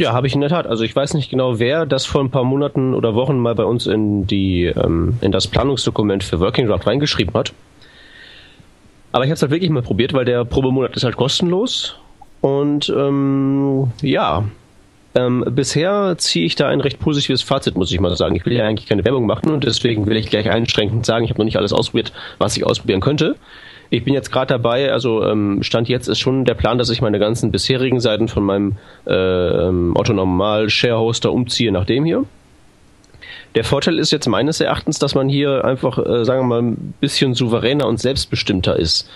Ja, habe ich in der Tat. Also ich weiß nicht genau, wer das vor ein paar Monaten oder Wochen mal bei uns in die ähm, in das Planungsdokument für Working Draft reingeschrieben hat. Aber ich habe es halt wirklich mal probiert, weil der Probemonat ist halt kostenlos. Und ähm, ja, ähm, bisher ziehe ich da ein recht positives Fazit, muss ich mal sagen. Ich will ja eigentlich keine Werbung machen und deswegen will ich gleich einschränkend sagen, ich habe noch nicht alles ausprobiert, was ich ausprobieren könnte. Ich bin jetzt gerade dabei, also ähm, Stand jetzt ist schon der Plan, dass ich meine ganzen bisherigen Seiten von meinem äh, Otto Normal Sharehoster umziehe nach dem hier. Der Vorteil ist jetzt meines Erachtens, dass man hier einfach, äh, sagen wir mal, ein bisschen souveräner und selbstbestimmter ist.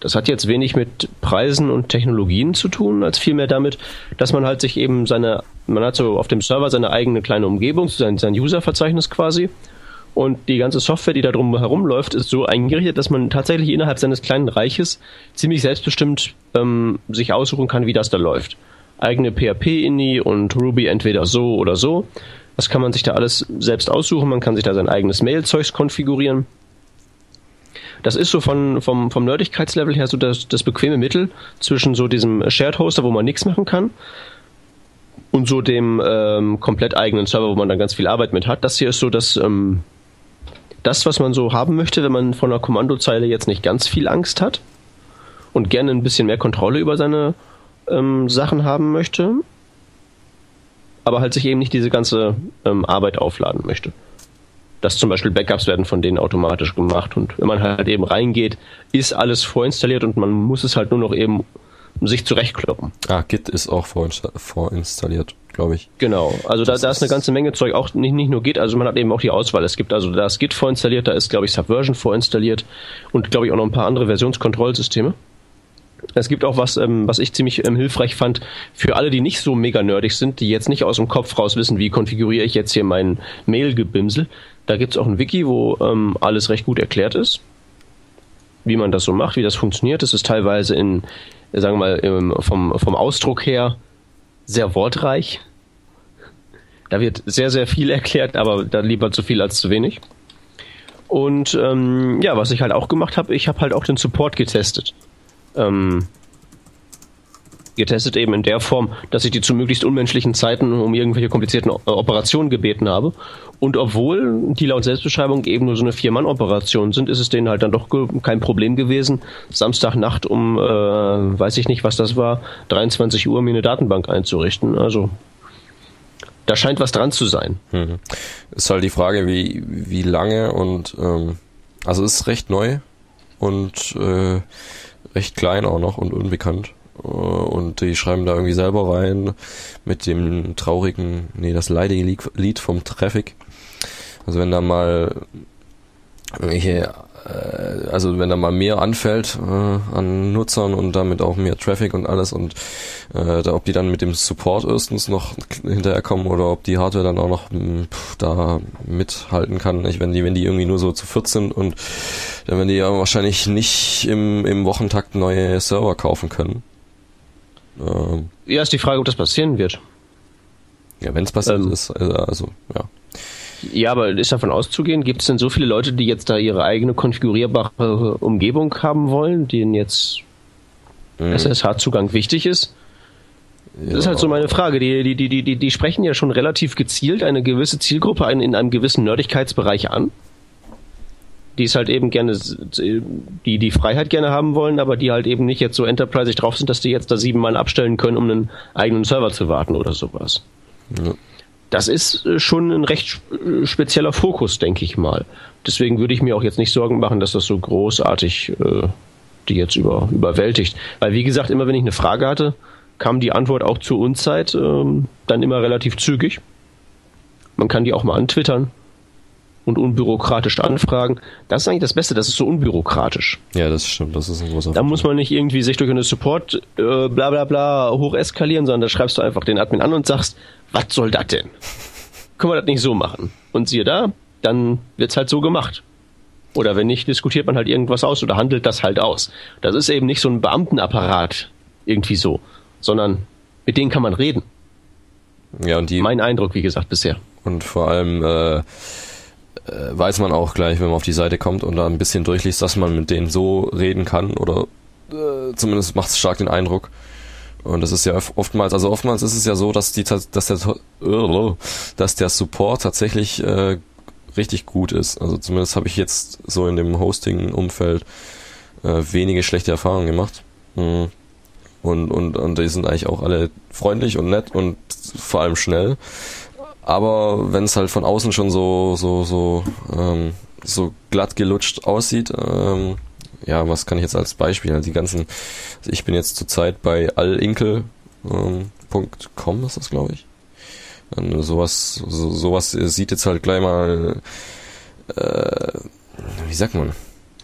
Das hat jetzt wenig mit Preisen und Technologien zu tun, als vielmehr damit, dass man halt sich eben seine, man hat so auf dem Server seine eigene kleine Umgebung, sein, sein User-Verzeichnis quasi und die ganze Software, die da drum herum läuft, ist so eingerichtet, dass man tatsächlich innerhalb seines kleinen Reiches ziemlich selbstbestimmt ähm, sich aussuchen kann, wie das da läuft. Eigene PHP-INI und Ruby entweder so oder so. Das kann man sich da alles selbst aussuchen. Man kann sich da sein eigenes Mail-Zeugs konfigurieren. Das ist so von, vom, vom Nerdigkeitslevel her so das, das bequeme Mittel zwischen so diesem Shared Hoster, wo man nichts machen kann, und so dem ähm, komplett eigenen Server, wo man dann ganz viel Arbeit mit hat. Das hier ist so das ähm, das, was man so haben möchte, wenn man von der Kommandozeile jetzt nicht ganz viel Angst hat und gerne ein bisschen mehr Kontrolle über seine ähm, Sachen haben möchte, aber halt sich eben nicht diese ganze ähm, Arbeit aufladen möchte. Dass zum Beispiel Backups werden von denen automatisch gemacht und wenn man halt eben reingeht, ist alles vorinstalliert und man muss es halt nur noch eben sich zurechtkloppen. Ah, Git ist auch vorinstalliert glaube ich. Genau, also da, da ist eine ganze Menge Zeug, auch nicht, nicht nur Git, also man hat eben auch die Auswahl. Es gibt also da ist Git vorinstalliert, da ist, glaube ich, Subversion vorinstalliert und, glaube ich, auch noch ein paar andere Versionskontrollsysteme. Es gibt auch was, ähm, was ich ziemlich ähm, hilfreich fand für alle, die nicht so mega nerdig sind, die jetzt nicht aus dem Kopf raus wissen, wie konfiguriere ich jetzt hier mein Mail-Gebimsel. Da gibt es auch ein Wiki, wo ähm, alles recht gut erklärt ist, wie man das so macht, wie das funktioniert. Das ist teilweise in, sagen wir mal, vom, vom Ausdruck her sehr wortreich. Da wird sehr, sehr viel erklärt, aber da lieber zu viel als zu wenig. Und ähm, ja, was ich halt auch gemacht habe, ich habe halt auch den Support getestet. Ähm, getestet eben in der Form, dass ich die zu möglichst unmenschlichen Zeiten um irgendwelche komplizierten Operationen gebeten habe. Und obwohl die laut Selbstbeschreibung eben nur so eine Vier-Mann-Operation sind, ist es denen halt dann doch kein Problem gewesen, Samstagnacht um, äh, weiß ich nicht, was das war, 23 Uhr mir eine Datenbank einzurichten. Also da scheint was dran zu sein. Mhm. Ist halt die Frage, wie, wie lange und ähm, also ist recht neu und äh, recht klein auch noch und unbekannt. Äh, und die schreiben da irgendwie selber rein mit dem traurigen, nee, das leidige Lied vom Traffic. Also wenn da mal irgendwelche, äh, also wenn da mal mehr anfällt äh, an Nutzern und damit auch mehr Traffic und alles und äh, da, ob die dann mit dem Support erstens noch hinterherkommen oder ob die Hardware dann auch noch hm, pff, da mithalten kann. Ich, wenn die, wenn die irgendwie nur so zu 14 und dann werden die ja wahrscheinlich nicht im, im Wochentakt neue Server kaufen können. Ähm, ja, ist die Frage, ob das passieren wird. Ja, wenn es passiert ähm, ist, also, also, ja. Ja, aber ist davon auszugehen, gibt es denn so viele Leute, die jetzt da ihre eigene konfigurierbare Umgebung haben wollen, denen jetzt mhm. SSH-Zugang wichtig ist? Das ja. ist halt so meine Frage. Die, die, die, die, die sprechen ja schon relativ gezielt eine gewisse Zielgruppe in einem gewissen Nerdigkeitsbereich an die es halt eben gerne, die die Freiheit gerne haben wollen, aber die halt eben nicht jetzt so enterprisig drauf sind, dass die jetzt da sieben Mann abstellen können, um einen eigenen Server zu warten oder sowas. Ja. Das ist äh, schon ein recht äh, spezieller Fokus, denke ich mal. Deswegen würde ich mir auch jetzt nicht Sorgen machen, dass das so großartig äh, die jetzt über, überwältigt. Weil wie gesagt, immer wenn ich eine Frage hatte, kam die Antwort auch zur Unzeit ähm, dann immer relativ zügig. Man kann die auch mal antwittern und unbürokratisch anfragen. Das ist eigentlich das Beste, das ist so unbürokratisch. Ja, das stimmt, das ist ein großer Da muss man nicht irgendwie sich durch eine Support äh, bla bla bla hoch eskalieren, sondern da schreibst du einfach den Admin an und sagst, was soll das denn? Können wir das nicht so machen? Und siehe da, dann wird's halt so gemacht. Oder wenn nicht, diskutiert man halt irgendwas aus oder handelt das halt aus. Das ist eben nicht so ein Beamtenapparat irgendwie so, sondern mit denen kann man reden. Ja, und die. Mein Eindruck, wie gesagt, bisher. Und vor allem äh, äh, weiß man auch gleich, wenn man auf die Seite kommt und da ein bisschen durchliest, dass man mit denen so reden kann oder äh, zumindest macht es stark den Eindruck. Und das ist ja oftmals, also oftmals ist es ja so, dass die, dass der, dass der Support tatsächlich äh, richtig gut ist. Also zumindest habe ich jetzt so in dem Hosting-Umfeld äh, wenige schlechte Erfahrungen gemacht. Mhm. Und, und, und die sind eigentlich auch alle freundlich und nett und vor allem schnell. Aber wenn es halt von außen schon so, so, so, ähm, so glatt gelutscht aussieht, ähm, ja, was kann ich jetzt als Beispiel? Also die ganzen, also ich bin jetzt zurzeit bei allinkel.com, ähm, ist das, glaube ich. Und sowas, so, sowas sieht jetzt halt gleich mal, äh, wie sagt man?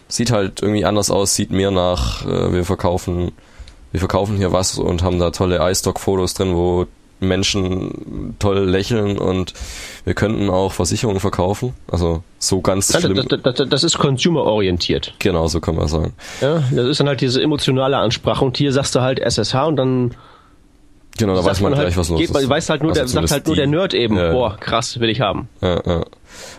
Sieht halt irgendwie anders aus, sieht mehr nach, äh, wir verkaufen wir verkaufen hier was und haben da tolle iStock-Fotos drin, wo Menschen toll lächeln und wir könnten auch Versicherungen verkaufen. Also so ganz das, schlimm. Das, das, das ist consumer-orientiert. Genau, so kann man sagen. Ja, das ist dann halt diese emotionale Ansprache und hier sagst du halt SSH und dann Genau, da weiß man, man gleich, halt, was los geht, ist. Weiß halt nur also der, sagt halt nur der Nerd eben, ja. boah, krass, will ich haben. Ja, ja.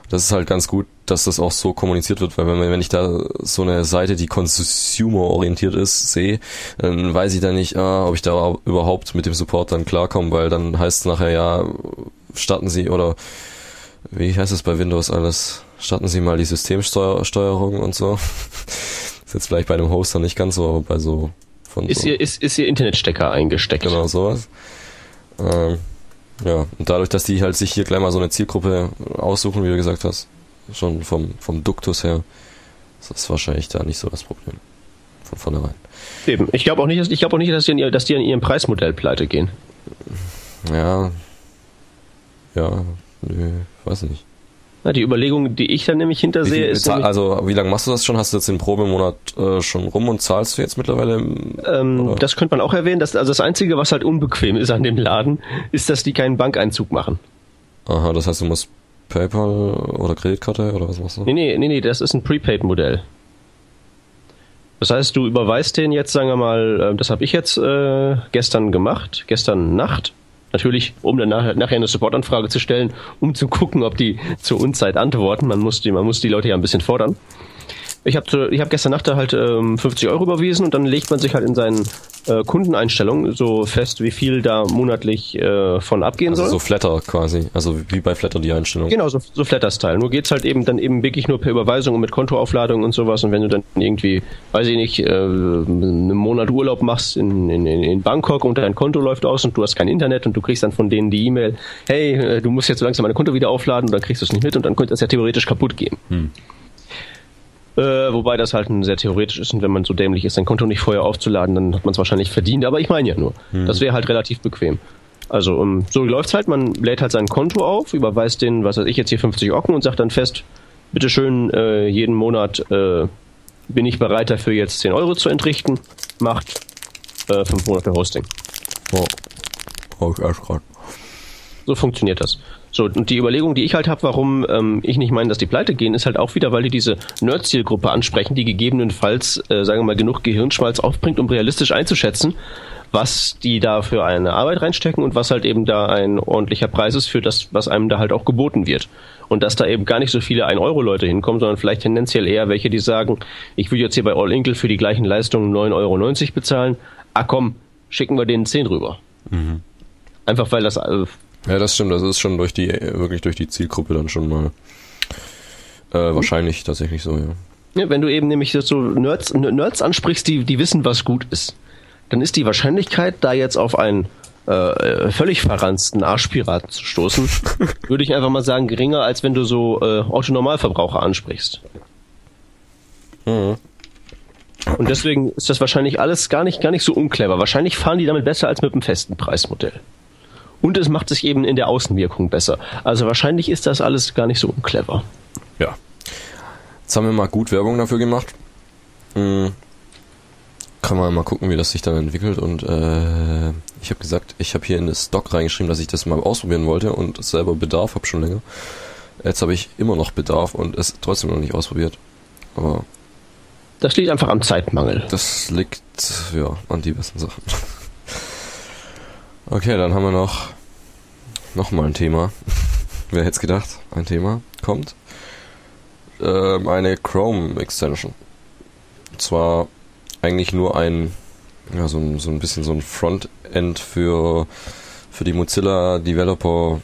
Das ist halt ganz gut, dass das auch so kommuniziert wird, weil wenn, wenn ich da so eine Seite, die consumer-orientiert ist, sehe, dann weiß ich da nicht, ah, ob ich da überhaupt mit dem Support dann klarkomme, weil dann heißt es nachher, ja, starten Sie oder wie heißt es bei Windows alles? Starten Sie mal die Systemsteuerung und so. ist jetzt vielleicht bei einem Hoster nicht ganz so, aber bei so von ist, so. Ihr, ist, ist ihr Internetstecker eingesteckt. Genau, sowas. Ähm, ja, und dadurch, dass die halt sich hier gleich mal so eine Zielgruppe aussuchen, wie du gesagt hast, schon vom, vom Duktus her, ist das wahrscheinlich da nicht so das Problem. Von vornherein. Eben. Ich glaube auch nicht, dass, ich glaube auch nicht, dass die, dass die an ihrem Preismodell pleite gehen. Ja. Ja, nö, weiß nicht. Na, die Überlegung, die ich dann nämlich hintersehe, ist. also, wie lange machst du das schon? Hast du jetzt den Probemonat äh, schon rum und zahlst du jetzt mittlerweile? Ähm, das könnte man auch erwähnen. Dass, also, das Einzige, was halt unbequem ist an dem Laden, ist, dass die keinen Bankeinzug machen. Aha, das heißt, du musst PayPal oder Kreditkarte oder was machst du? Nee, nee, nee, nee das ist ein Prepaid-Modell. Das heißt, du überweist den jetzt, sagen wir mal, äh, das habe ich jetzt äh, gestern gemacht, gestern Nacht Natürlich, um dann nachher, nachher eine Supportanfrage zu stellen, um zu gucken, ob die zur Unzeit antworten. Man muss die, man muss die Leute ja ein bisschen fordern. Ich habe ich hab gestern Nacht halt ähm, 50 Euro überwiesen und dann legt man sich halt in seinen äh, Kundeneinstellungen so fest, wie viel da monatlich äh, von abgehen also soll. So Flatter quasi, also wie bei Flatter die Einstellung. Genau, so, so Flatter-Style. Nur geht's halt eben dann eben wirklich nur per Überweisung und mit Kontoaufladung und sowas. Und wenn du dann irgendwie, weiß ich nicht, äh, einen Monat Urlaub machst in, in, in Bangkok und dein Konto läuft aus und du hast kein Internet und du kriegst dann von denen die E-Mail, hey, äh, du musst jetzt so langsam dein Konto wieder aufladen und dann kriegst du es nicht mit und dann könnte es ja theoretisch kaputt gehen. Hm. Äh, wobei das halt ein sehr theoretisch ist und wenn man so dämlich ist, sein Konto nicht vorher aufzuladen, dann hat man es wahrscheinlich verdient. Aber ich meine ja nur, mhm. das wäre halt relativ bequem. Also um, so läuft's halt, man lädt halt sein Konto auf, überweist den, was weiß ich, jetzt hier 50 Ocken und sagt dann fest, bitteschön, äh, jeden Monat äh, bin ich bereit dafür jetzt 10 Euro zu entrichten, macht äh, 5 Monate Hosting. Oh. Oh, ich erst grad. So funktioniert das. So, und die Überlegung, die ich halt habe, warum ähm, ich nicht meine, dass die pleite gehen, ist halt auch wieder, weil die diese Nerd-Zielgruppe ansprechen, die gegebenenfalls, äh, sagen wir mal, genug Gehirnschmalz aufbringt, um realistisch einzuschätzen, was die da für eine Arbeit reinstecken und was halt eben da ein ordentlicher Preis ist für das, was einem da halt auch geboten wird. Und dass da eben gar nicht so viele 1-Euro-Leute hinkommen, sondern vielleicht tendenziell eher welche, die sagen, ich will jetzt hier bei All Inkle für die gleichen Leistungen 9,90 Euro bezahlen. Ah komm, schicken wir denen 10 rüber. Mhm. Einfach weil das äh, ja, das stimmt. Das ist schon durch die, wirklich durch die Zielgruppe dann schon mal äh, wahrscheinlich tatsächlich so, ja. Ja, wenn du eben nämlich so Nerds, Nerds ansprichst, die, die wissen, was gut ist, dann ist die Wahrscheinlichkeit, da jetzt auf einen äh, völlig verranzten Arschpiraten zu stoßen, würde ich einfach mal sagen, geringer, als wenn du so äh, Autonormalverbraucher ansprichst. Mhm. Und deswegen ist das wahrscheinlich alles gar nicht, gar nicht so unclever. Wahrscheinlich fahren die damit besser als mit dem festen Preismodell. Und es macht sich eben in der Außenwirkung besser. Also wahrscheinlich ist das alles gar nicht so clever. ja. Jetzt haben wir mal gut Werbung dafür gemacht. Hm. Kann man mal gucken, wie das sich dann entwickelt. Und äh, ich habe gesagt, ich habe hier in das Doc reingeschrieben, dass ich das mal ausprobieren wollte und selber Bedarf habe schon länger. Jetzt habe ich immer noch Bedarf und es trotzdem noch nicht ausprobiert. Aber das liegt einfach am Zeitmangel. Das liegt ja an diversen Sachen. Okay, dann haben wir noch noch mal ein Thema. Wer hätte es gedacht? Ein Thema kommt. Ähm, eine Chrome Extension. Und zwar eigentlich nur ein ja, so ein, so ein bisschen so ein Frontend für für die Mozilla Developer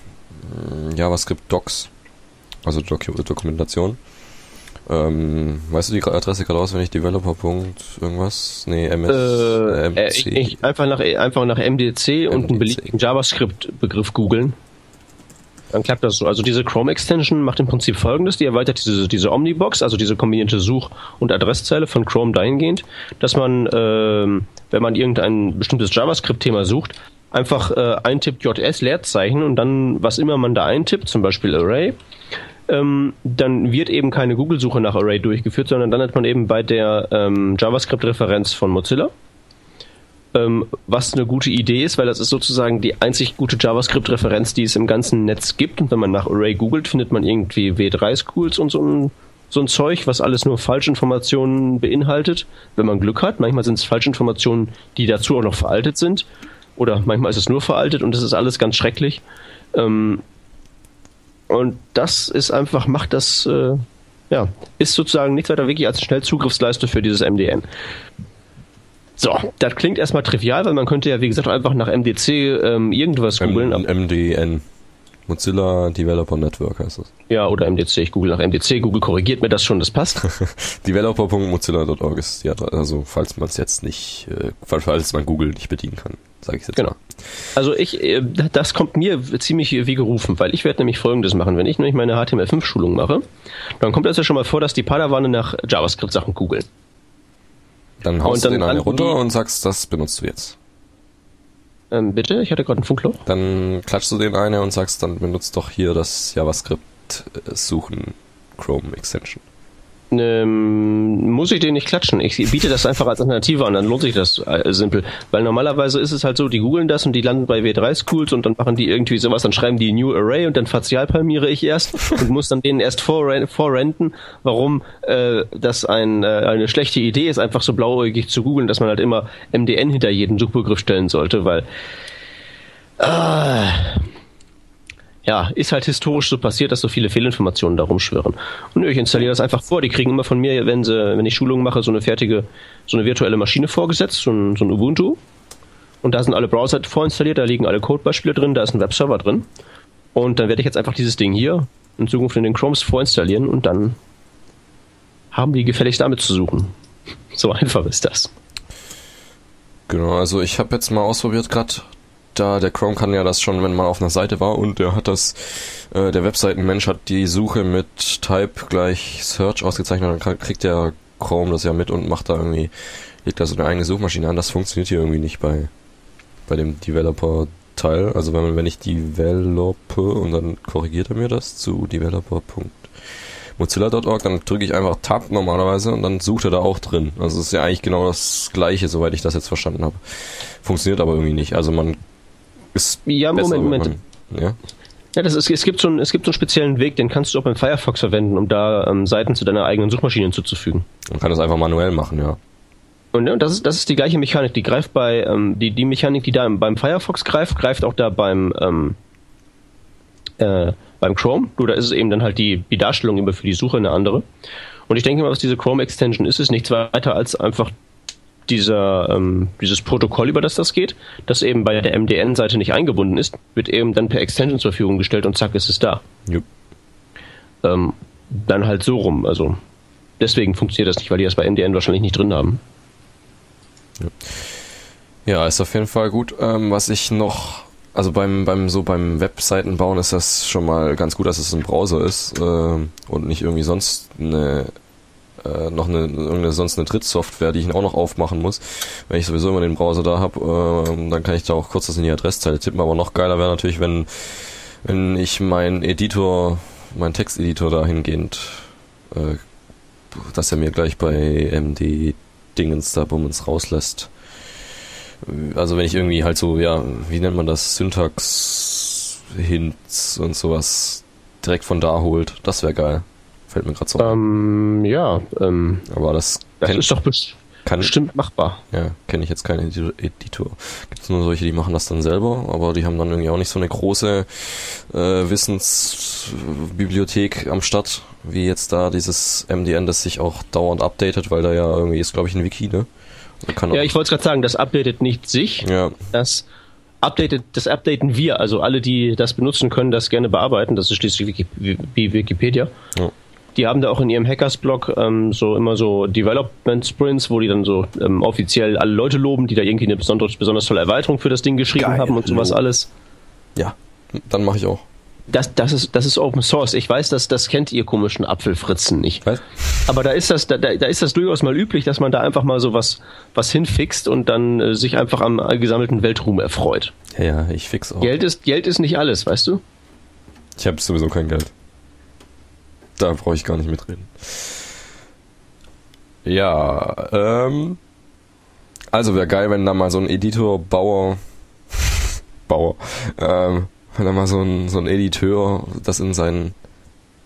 äh, JavaScript Docs also Doku Dokumentation. Ähm, weißt du die Adresse gerade auswendig? Developer. irgendwas? Nee, MS. Äh, MC. Äh, ich, einfach, nach, einfach nach MDC, MDC. und einen beliebigen JavaScript-Begriff googeln. Dann klappt das so. Also diese Chrome-Extension macht im Prinzip folgendes, die erweitert diese, diese Omnibox, also diese kombinierte Such- und Adresszeile von Chrome dahingehend, dass man, äh, wenn man irgendein bestimmtes JavaScript-Thema sucht, einfach äh, eintippt JS Leerzeichen und dann, was immer man da eintippt, zum Beispiel Array, ähm, dann wird eben keine Google-Suche nach Array durchgeführt, sondern dann hat man eben bei der ähm, JavaScript-Referenz von Mozilla. Ähm, was eine gute Idee ist, weil das ist sozusagen die einzig gute JavaScript-Referenz, die es im ganzen Netz gibt. Und wenn man nach Array googelt, findet man irgendwie W3-Schools und so ein, so ein Zeug, was alles nur Falschinformationen beinhaltet. Wenn man Glück hat, manchmal sind es Falschinformationen, die dazu auch noch veraltet sind. Oder manchmal ist es nur veraltet und das ist alles ganz schrecklich. Ähm, und das ist einfach, macht das, äh, ja, ist sozusagen nichts weiter wirklich als eine Schnellzugriffsleiste für dieses MDN. So, das klingt erstmal trivial, weil man könnte ja, wie gesagt, einfach nach MDC ähm, irgendwas googeln. MDN. Mozilla Developer Network heißt das. Ja, oder MDC. Ich google nach MDC. Google korrigiert mir das schon, das passt. Developer.mozilla.org ist Adresse, also falls man es jetzt nicht, äh, falls man Google nicht bedienen kann, sage ich jetzt Genau. Mal. Also ich, äh, das kommt mir ziemlich wie gerufen, weil ich werde nämlich folgendes machen. Wenn ich nämlich meine HTML5-Schulung mache, dann kommt das ja schon mal vor, dass die Padawane nach JavaScript-Sachen googeln. Dann haust und du den eine runter und sagst, das benutzt du jetzt. Ähm, bitte? Ich hatte gerade ein Funkloch. Dann klatschst du den eine und sagst, dann benutzt doch hier das JavaScript-Suchen äh, Chrome Extension ähm, muss ich den nicht klatschen. Ich biete das einfach als Alternative an, dann lohnt sich das äh, simpel. Weil normalerweise ist es halt so, die googeln das und die landen bei W3-Schools und dann machen die irgendwie sowas, dann schreiben die New Array und dann fazialpalmiere ich erst und muss dann denen erst vorrenten, warum äh, das ein, äh, eine schlechte Idee ist, einfach so blauäugig zu googeln, dass man halt immer MDN hinter jeden Suchbegriff stellen sollte, weil äh, ja, ist halt historisch so passiert, dass so viele Fehlinformationen da rumschwirren. Und ich installiere das einfach vor. Die kriegen immer von mir, wenn sie, wenn ich Schulungen mache, so eine fertige, so eine virtuelle Maschine vorgesetzt, so ein, so ein Ubuntu. Und da sind alle Browser vorinstalliert, da liegen alle Codebeispiele drin, da ist ein Webserver drin. Und dann werde ich jetzt einfach dieses Ding hier in Zukunft in den Chromes vorinstallieren und dann haben die gefälligst damit zu suchen. So einfach ist das. Genau, also ich habe jetzt mal ausprobiert gerade da der Chrome kann ja das schon, wenn man auf einer Seite war und der hat das, äh, der Webseitenmensch hat die Suche mit Type gleich Search ausgezeichnet, dann kann, kriegt der Chrome das ja mit und macht da irgendwie, legt da so eine eigene Suchmaschine an. Das funktioniert hier irgendwie nicht bei, bei dem Developer-Teil. Also wenn man, wenn ich develope und dann korrigiert er mir das zu developer.mozilla.org, dann drücke ich einfach Tab normalerweise und dann sucht er da auch drin. Also es ist ja eigentlich genau das gleiche, soweit ich das jetzt verstanden habe. Funktioniert aber irgendwie nicht. Also man ist ja, besser, Moment, Moment. Man, ja? Ja, das ist, es gibt so einen, es gibt so einen speziellen Weg, den kannst du auch beim Firefox verwenden, um da ähm, Seiten zu deiner eigenen Suchmaschine hinzuzufügen. Man kann das einfach manuell machen, ja. Und, und das ist, das ist die gleiche Mechanik, die greift bei, ähm, die, die Mechanik, die da beim Firefox greift, greift auch da beim, ähm, äh, beim Chrome. Nur da ist es eben dann halt die, die Darstellung immer für die Suche eine andere. Und ich denke mal, was diese Chrome Extension ist, ist nichts weiter als einfach dieser, ähm, dieses Protokoll, über das das geht, das eben bei der MDN-Seite nicht eingebunden ist, wird eben dann per Extension zur Verfügung gestellt und zack ist es da. Yep. Ähm, dann halt so rum. Also deswegen funktioniert das nicht, weil die das bei MDN wahrscheinlich nicht drin haben. Ja, ist auf jeden Fall gut. Ähm, was ich noch, also beim, beim so beim Webseitenbauen ist das schon mal ganz gut, dass es ein Browser ist äh, und nicht irgendwie sonst eine äh, noch eine, sonst eine Drittsoftware, die ich auch noch aufmachen muss. Wenn ich sowieso immer den Browser da habe, äh, dann kann ich da auch kurz das in die Adresszeile tippen. Aber noch geiler wäre natürlich, wenn, wenn ich meinen Editor mein Texteditor dahingehend, äh, dass er mir gleich bei MD Dingens da Bummens rauslässt. Also wenn ich irgendwie halt so, ja, wie nennt man das, Syntax-Hints und sowas direkt von da holt, das wäre geil. Fällt mir gerade so. Ähm, ja, ähm, Aber das, das ist doch bes- kann, bestimmt machbar. Ja, kenne ich jetzt keinen Editor. Gibt es nur solche, die machen das dann selber, aber die haben dann irgendwie auch nicht so eine große äh, Wissensbibliothek am Start, wie jetzt da dieses MDN, das sich auch dauernd updatet, weil da ja irgendwie ist, glaube ich, ein Wiki, ne? Ja, ich wollte es gerade sagen, das updatet nicht sich. ja, Das updatet, das updaten wir. Also alle, die das benutzen, können das gerne bearbeiten. Das ist schließlich Wiki, wie Wikipedia. Ja. Die haben da auch in ihrem Hackers-Blog ähm, so immer so Development Sprints, wo die dann so ähm, offiziell alle Leute loben, die da irgendwie eine besonders, besonders tolle Erweiterung für das Ding geschrieben Geil, haben und sowas Lob. alles. ja, dann mache ich auch. Das, das, ist, das ist Open Source. Ich weiß, dass das kennt ihr komischen Apfelfritzen nicht. Was? Aber da ist das, da, da da ist das durchaus mal üblich, dass man da einfach mal so was, was hinfixt und dann äh, sich einfach am gesammelten Weltruhm erfreut. Ja, ja, ich fix auch. Geld ist, Geld ist nicht alles, weißt du? Ich habe sowieso kein Geld. Da brauche ich gar nicht mitreden. Ja, ähm. Also wäre geil, wenn da mal so ein Editor, Bauer, Bauer, ähm, wenn da mal so ein, so ein Editeur das in sein,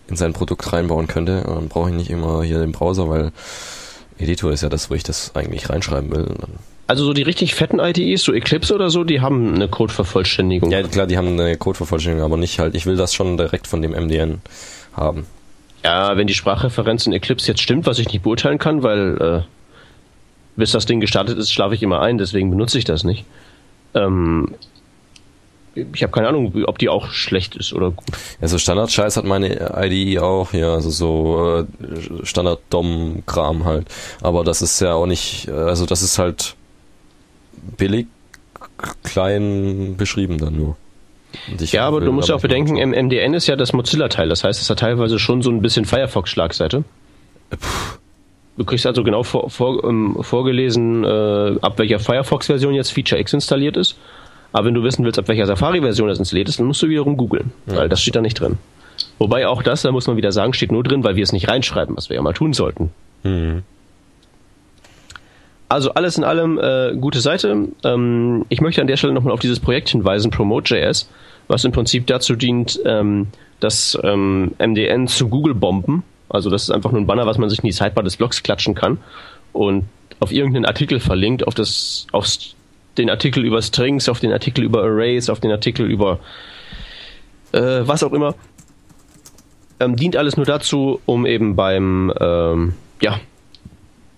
in sein Produkt reinbauen könnte. Dann brauche ich nicht immer hier den Browser, weil Editor ist ja das, wo ich das eigentlich reinschreiben will. Also so die richtig fetten IDEs, so Eclipse oder so, die haben eine Codevervollständigung. ja, klar, die haben eine Codevervollständigung, aber nicht halt, ich will das schon direkt von dem MDN haben. Ja, wenn die Sprachreferenz in Eclipse jetzt stimmt, was ich nicht beurteilen kann, weil äh, bis das Ding gestartet ist, schlafe ich immer ein, deswegen benutze ich das nicht. Ähm, ich habe keine Ahnung, ob die auch schlecht ist oder gut. Also Standard-Scheiß hat meine IDE auch, ja, also so äh, Standard-DOM-Kram halt. Aber das ist ja auch nicht, äh, also das ist halt billig, klein beschrieben dann nur. Ja, aber du musst ja auch bedenken, MDN ist ja das Mozilla-Teil. Das heißt, es hat teilweise schon so ein bisschen Firefox-Schlagseite. Du kriegst also genau vor, vor, ähm, vorgelesen, äh, ab welcher Firefox-Version jetzt Feature X installiert ist. Aber wenn du wissen willst, ab welcher Safari-Version das installiert ist, dann musst du wiederum googeln, weil das steht da nicht drin. Wobei auch das, da muss man wieder sagen, steht nur drin, weil wir es nicht reinschreiben, was wir ja mal tun sollten. Mhm. Also alles in allem äh, gute Seite. Ähm, ich möchte an der Stelle nochmal auf dieses Projekt hinweisen, Promote.js, was im Prinzip dazu dient, ähm, das ähm, MDN zu Google bomben. Also das ist einfach nur ein Banner, was man sich in die Sidebar des Blogs klatschen kann und auf irgendeinen Artikel verlinkt, auf das, auf den Artikel über Strings, auf den Artikel über Arrays, auf den Artikel über äh, was auch immer. Ähm, dient alles nur dazu, um eben beim ähm, ja,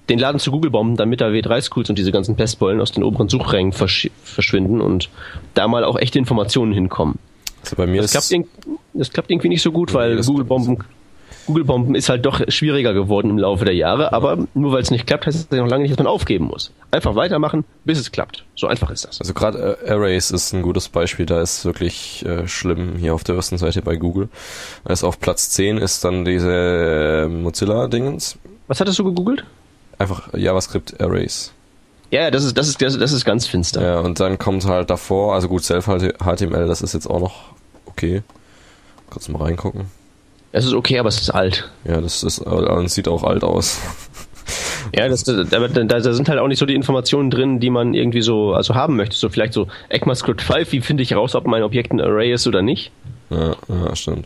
den Laden zu Google bomben, damit da W3-Schools und diese ganzen Pestbollen aus den oberen Suchrängen versch verschwinden und da mal auch echte Informationen hinkommen. Also bei mir Das klappt, das klappt irgendwie nicht so gut, weil Google Bomben Google Bomben ist halt doch schwieriger geworden im Laufe der Jahre, aber nur weil es nicht klappt, heißt das noch lange nicht, dass man aufgeben muss. Einfach weitermachen, bis es klappt. So einfach ist das. also gerade äh, Arrays ist ein gutes Beispiel, da ist wirklich äh, schlimm hier auf der ersten Seite bei Google. Ist auf Platz 10 ist dann diese äh, Mozilla-Dingens. Was hattest du gegoogelt? Einfach JavaScript Arrays. Ja, ja, das ist, das ist, das ist, das ganz finster. Ja, und dann kommt halt davor, also gut, Self-HTML, das ist jetzt auch noch okay. Kurz mal reingucken. Es ist okay, aber es ist alt. Ja, das ist, äh, sieht auch alt aus. Ja, das, da, da, da sind halt auch nicht so die Informationen drin, die man irgendwie so also haben möchte. So vielleicht so ECMAScript 5, wie finde ich raus, ob mein Objekt ein Array ist oder nicht. Ja, ja stimmt.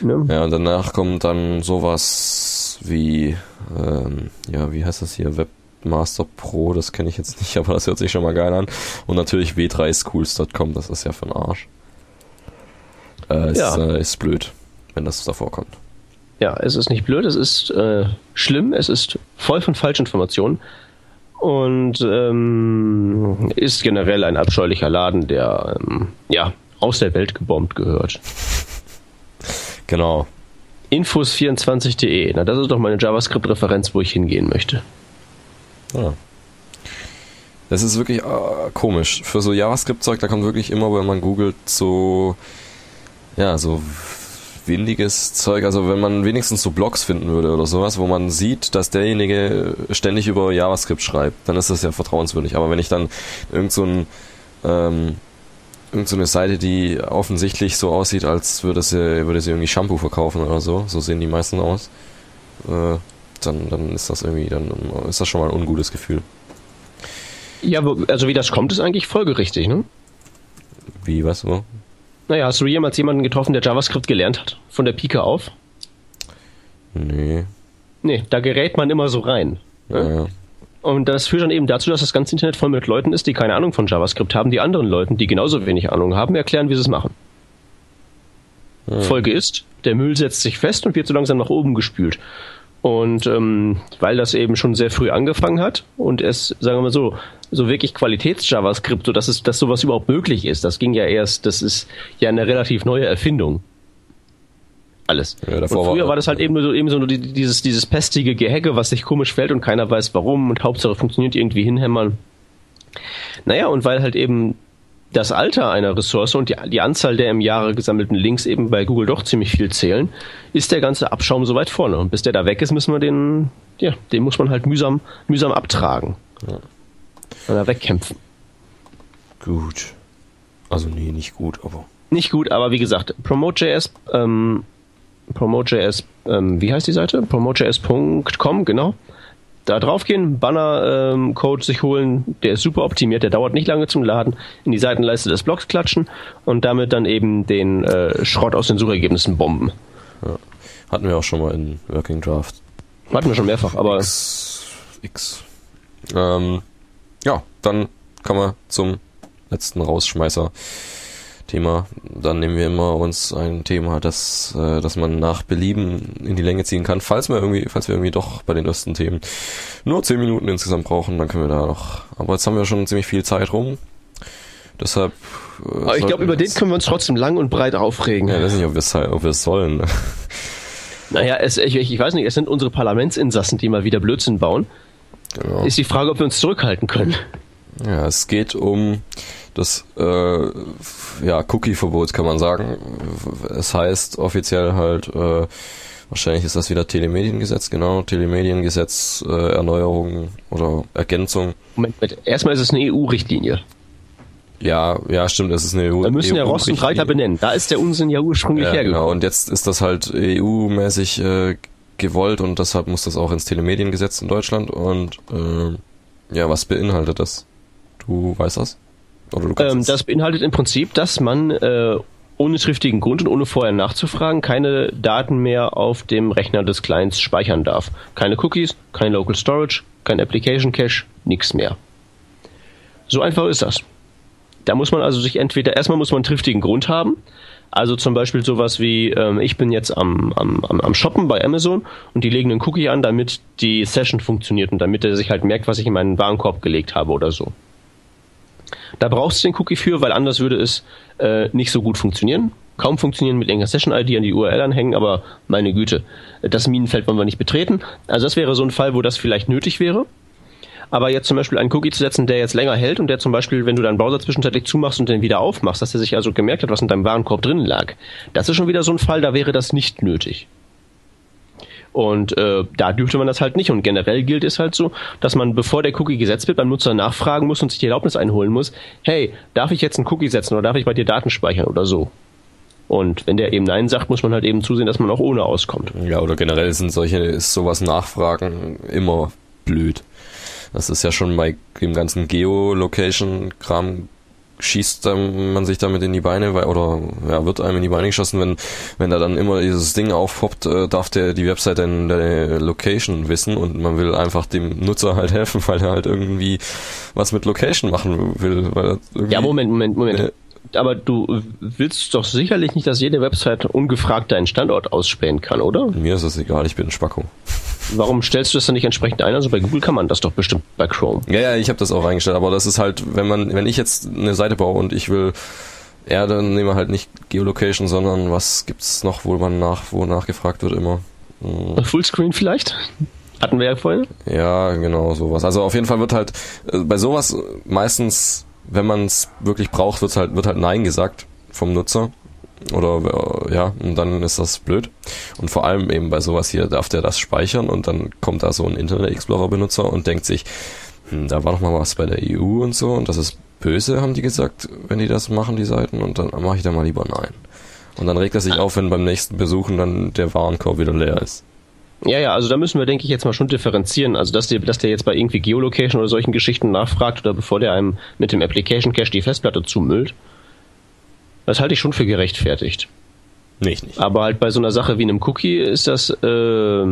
Ne? Ja, und danach kommt dann sowas wie, ähm, ja, wie heißt das hier? Webmaster Pro, das kenne ich jetzt nicht, aber das hört sich schon mal geil an. Und natürlich w3schools.com, das ist ja für den Arsch. Äh, ist, Ja. äh, ist blöd, wenn das davor kommt. Ja, es ist nicht blöd, es ist äh, schlimm, es ist voll von Falschinformationen und ähm, ist generell ein abscheulicher Laden, der ähm, ja aus der Welt gebombt gehört. Genau. Infos24.de, na das ist doch meine JavaScript-Referenz, wo ich hingehen möchte. Ja. Das ist wirklich äh, komisch. Für so JavaScript-Zeug, da kommt wirklich immer, wenn man googelt, so, ja, so windiges Zeug. Also wenn man wenigstens so Blogs finden würde oder sowas, wo man sieht, dass derjenige ständig über JavaScript schreibt, dann ist das ja vertrauenswürdig. Aber wenn ich dann irgend so ein, ähm, irgendeine so Seite, die offensichtlich so aussieht, als würde sie, würde sie irgendwie Shampoo verkaufen oder so. So sehen die meisten aus. Äh, dann, dann ist das irgendwie, dann ist das schon mal ein ungutes Gefühl. Ja, also wie das kommt, ist eigentlich folgerichtig, ne? Wie, was, wo? Naja, hast du jemals jemanden getroffen, der JavaScript gelernt hat? Von der Pike auf? Nee. Nee, da gerät man immer so rein. Ne? Ja. Und das führt dann eben dazu, dass das ganze Internet voll mit Leuten ist, die keine Ahnung von JavaScript haben, die anderen Leuten, die genauso wenig Ahnung haben, erklären, wie sie es machen. Hm. Folge ist, der Müll setzt sich fest und wird so langsam nach oben gespült. Und ähm, weil das eben schon sehr früh angefangen hat und es, sagen wir mal so, so wirklich Qualitäts-JavaScript, so dass es, dass sowas überhaupt möglich ist, das ging ja erst, das ist ja eine relativ neue Erfindung. Alles. Ja, und früher war, das halt eben nur so, eben so dieses, dieses pestige Gehecke, was sich komisch fällt und keiner weiß warum und Hauptsache funktioniert irgendwie hinhämmern. Naja, und weil halt eben das Alter einer Ressource und die, die Anzahl der im Jahre gesammelten Links eben bei Google doch ziemlich viel zählen, ist der ganze Abschaum so weit vorne. Und bis der da weg ist, müssen wir den, ja, den muss man halt mühsam, mühsam abtragen. Ja. Oder wegkämpfen. Gut. Also nee, nicht gut, aber. Nicht gut, aber wie gesagt, Promote.js, ähm, Promote.js, ähm, wie heißt die Seite? Promote.js.com, genau da draufgehen, Banner-Code ähm, sich holen, der ist super optimiert, der dauert nicht lange zum Laden, in die Seitenleiste des Blogs klatschen und damit dann eben den äh, Schrott aus den Suchergebnissen bomben. Ja. Hatten wir auch schon mal in Working Draft. Hatten wir schon mehrfach, aber. X. X. Ähm, ja, dann kommen wir zum letzten Rausschmeißer. Thema, dann nehmen wir immer uns ein Thema, das, äh, das man nach Belieben in die Länge ziehen kann. Falls wir irgendwie, falls wir irgendwie doch bei den ersten Themen nur zehn Minuten insgesamt brauchen, dann können wir da noch. Aber jetzt haben wir schon ziemlich viel Zeit rum. Deshalb. Äh, Aber ich glaube, über den können wir uns trotzdem lang und breit aufregen. Ja, ich weiß nicht, ob wir es ob wir es sollen. Naja, es, ich, ich weiß nicht, es sind unsere Parlamentsinsassen, die mal wieder Blödsinn bauen. Genau. Ist die Frage, ob wir uns zurückhalten können. Ja, es geht um das äh, ja, Cookie-Verbot, kann man sagen. Es heißt offiziell halt, äh, wahrscheinlich ist das wieder Telemediengesetz, genau, Telemediengesetz, äh, Erneuerung oder Ergänzung. Moment, erstmal ist es eine EU-Richtlinie. Ja, ja, stimmt, es ist eine EU. Wir müssen ja Rost und Reiter benennen. Da ist der Unsinn ja ursprünglich ja, hergekommen. Genau, und jetzt ist das halt EU-mäßig äh, gewollt und deshalb muss das auch ins Telemediengesetz in Deutschland und äh, ja, was beinhaltet das? Du weißt das? Ähm, das beinhaltet im Prinzip, dass man äh, ohne triftigen Grund und ohne vorher nachzufragen keine Daten mehr auf dem Rechner des Clients speichern darf. Keine Cookies, kein Local Storage, kein Application Cache, nichts mehr. So einfach ist das. Da muss man also sich entweder, erstmal muss man einen triftigen Grund haben, also zum Beispiel sowas wie, ähm, ich bin jetzt am, am, am Shoppen bei Amazon und die legen einen Cookie an, damit die Session funktioniert und damit er sich halt merkt, was ich in meinen Warenkorb gelegt habe oder so. Da brauchst du den Cookie für, weil anders würde es äh, nicht so gut funktionieren. Kaum funktionieren mit irgendeiner Session-ID an die URL anhängen, aber meine Güte, das Minenfeld wollen wir nicht betreten. Also das wäre so ein Fall, wo das vielleicht nötig wäre. Aber jetzt zum Beispiel einen Cookie zu setzen, der jetzt länger hält und der zum Beispiel, wenn du deinen Browser zwischenzeitlich zumachst und den wieder aufmachst, dass er sich also gemerkt hat, was in deinem Warenkorb drinnen lag. Das ist schon wieder so ein Fall, da wäre das nicht nötig. Und äh, da dürfte man das halt nicht. Und generell gilt es halt so, dass man, bevor der Cookie gesetzt wird, beim Nutzer nachfragen muss und sich die Erlaubnis einholen muss, hey, darf ich jetzt einen Cookie setzen oder darf ich bei dir Daten speichern oder so? Und wenn der eben Nein sagt, muss man halt eben zusehen, dass man auch ohne auskommt. Ja, oder generell sind solche, ist sowas Nachfragen immer blöd. Das ist ja schon bei dem ganzen Geolocation-Kram schießt man sich damit in die Beine weil, oder ja, wird einem in die Beine geschossen, wenn, wenn da dann immer dieses Ding aufpoppt, äh, darf der die Website dann deine Location wissen und man will einfach dem Nutzer halt helfen, weil er halt irgendwie was mit Location machen will. Weil ja, Moment, Moment, Moment. Äh, aber du willst doch sicherlich nicht, dass jede Website ungefragt deinen Standort ausspähen kann, oder? Mir ist das egal, ich bin ein Spacko. Warum stellst du das dann nicht entsprechend ein? Also bei Google kann man das doch bestimmt bei Chrome. Ja, ja, ich habe das auch eingestellt, aber das ist halt, wenn man, wenn ich jetzt eine Seite baue und ich will, ja, dann nehmen wir halt nicht Geolocation, sondern was gibt's noch, wo man nach, wo nachgefragt wird immer. Hm. Fullscreen vielleicht? Hatten wir ja vorhin. Ja, genau, sowas. Also auf jeden Fall wird halt äh, bei sowas meistens wenn man es wirklich braucht, wird halt, wird halt Nein gesagt vom Nutzer. Oder äh, ja, und dann ist das blöd. Und vor allem eben bei sowas hier darf der das speichern und dann kommt da so ein Internet Explorer Benutzer und denkt sich, hm, da war noch mal was bei der EU und so und das ist böse, haben die gesagt, wenn die das machen, die Seiten, und dann mache ich da mal lieber nein. Und dann regt er sich auf, wenn beim nächsten Besuchen dann der Warenkorb wieder leer ist. Ja, ja, also da müssen wir, denke ich, jetzt mal schon differenzieren. Also, dass der, dass der jetzt bei irgendwie Geolocation oder solchen Geschichten nachfragt oder bevor der einem mit dem Application Cache die Festplatte zumüllt, das halte ich schon für gerechtfertigt. Nicht, nicht. Aber halt bei so einer Sache wie einem Cookie ist das, äh,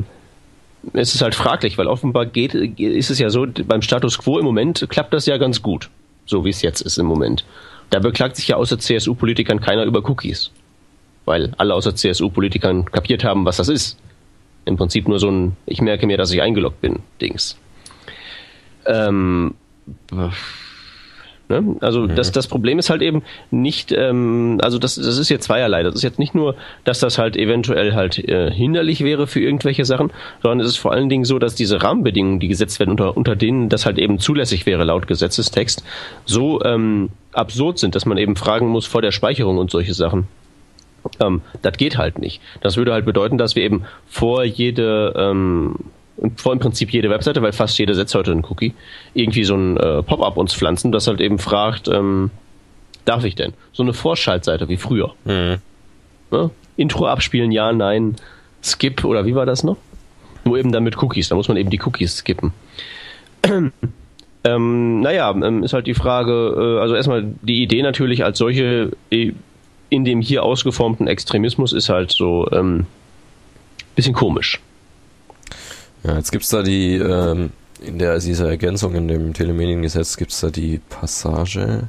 ist es halt fraglich, weil offenbar geht, ist es ja so, beim Status Quo im Moment klappt das ja ganz gut. So wie es jetzt ist im Moment. Da beklagt sich ja außer CSU-Politikern keiner über Cookies. Weil alle außer CSU-Politikern kapiert haben, was das ist im Prinzip nur so ein, ich merke mir, dass ich eingeloggt bin, Dings. Ähm, ne? Also mhm. das, das Problem ist halt eben nicht, ähm, also das, das ist jetzt zweierlei. Das ist jetzt nicht nur, dass das halt eventuell halt äh, hinderlich wäre für irgendwelche Sachen, sondern es ist vor allen Dingen so, dass diese Rahmenbedingungen, die gesetzt werden, unter, unter denen das halt eben zulässig wäre laut Gesetzestext, so ähm, absurd sind, dass man eben fragen muss vor der Speicherung und solche Sachen. Ähm, das geht halt nicht. Das würde halt bedeuten, dass wir eben vor jede, ähm, vor im Prinzip jede Webseite, weil fast jede setzt heute einen Cookie, irgendwie so ein äh, Pop-up uns pflanzen, das halt eben fragt, ähm, darf ich denn? So eine Vorschaltseite wie früher. Mhm. Ne? Intro abspielen, ja, nein, Skip oder wie war das noch? Nur eben dann mit Cookies, da muss man eben die Cookies skippen. ähm, naja, ähm, ist halt die Frage, äh, also erstmal die Idee natürlich als solche äh, in dem hier ausgeformten Extremismus ist halt so ähm, bisschen komisch. Ja, jetzt gibt's da die, ähm, in der dieser Ergänzung in dem Telemediengesetz gibt's da die Passage,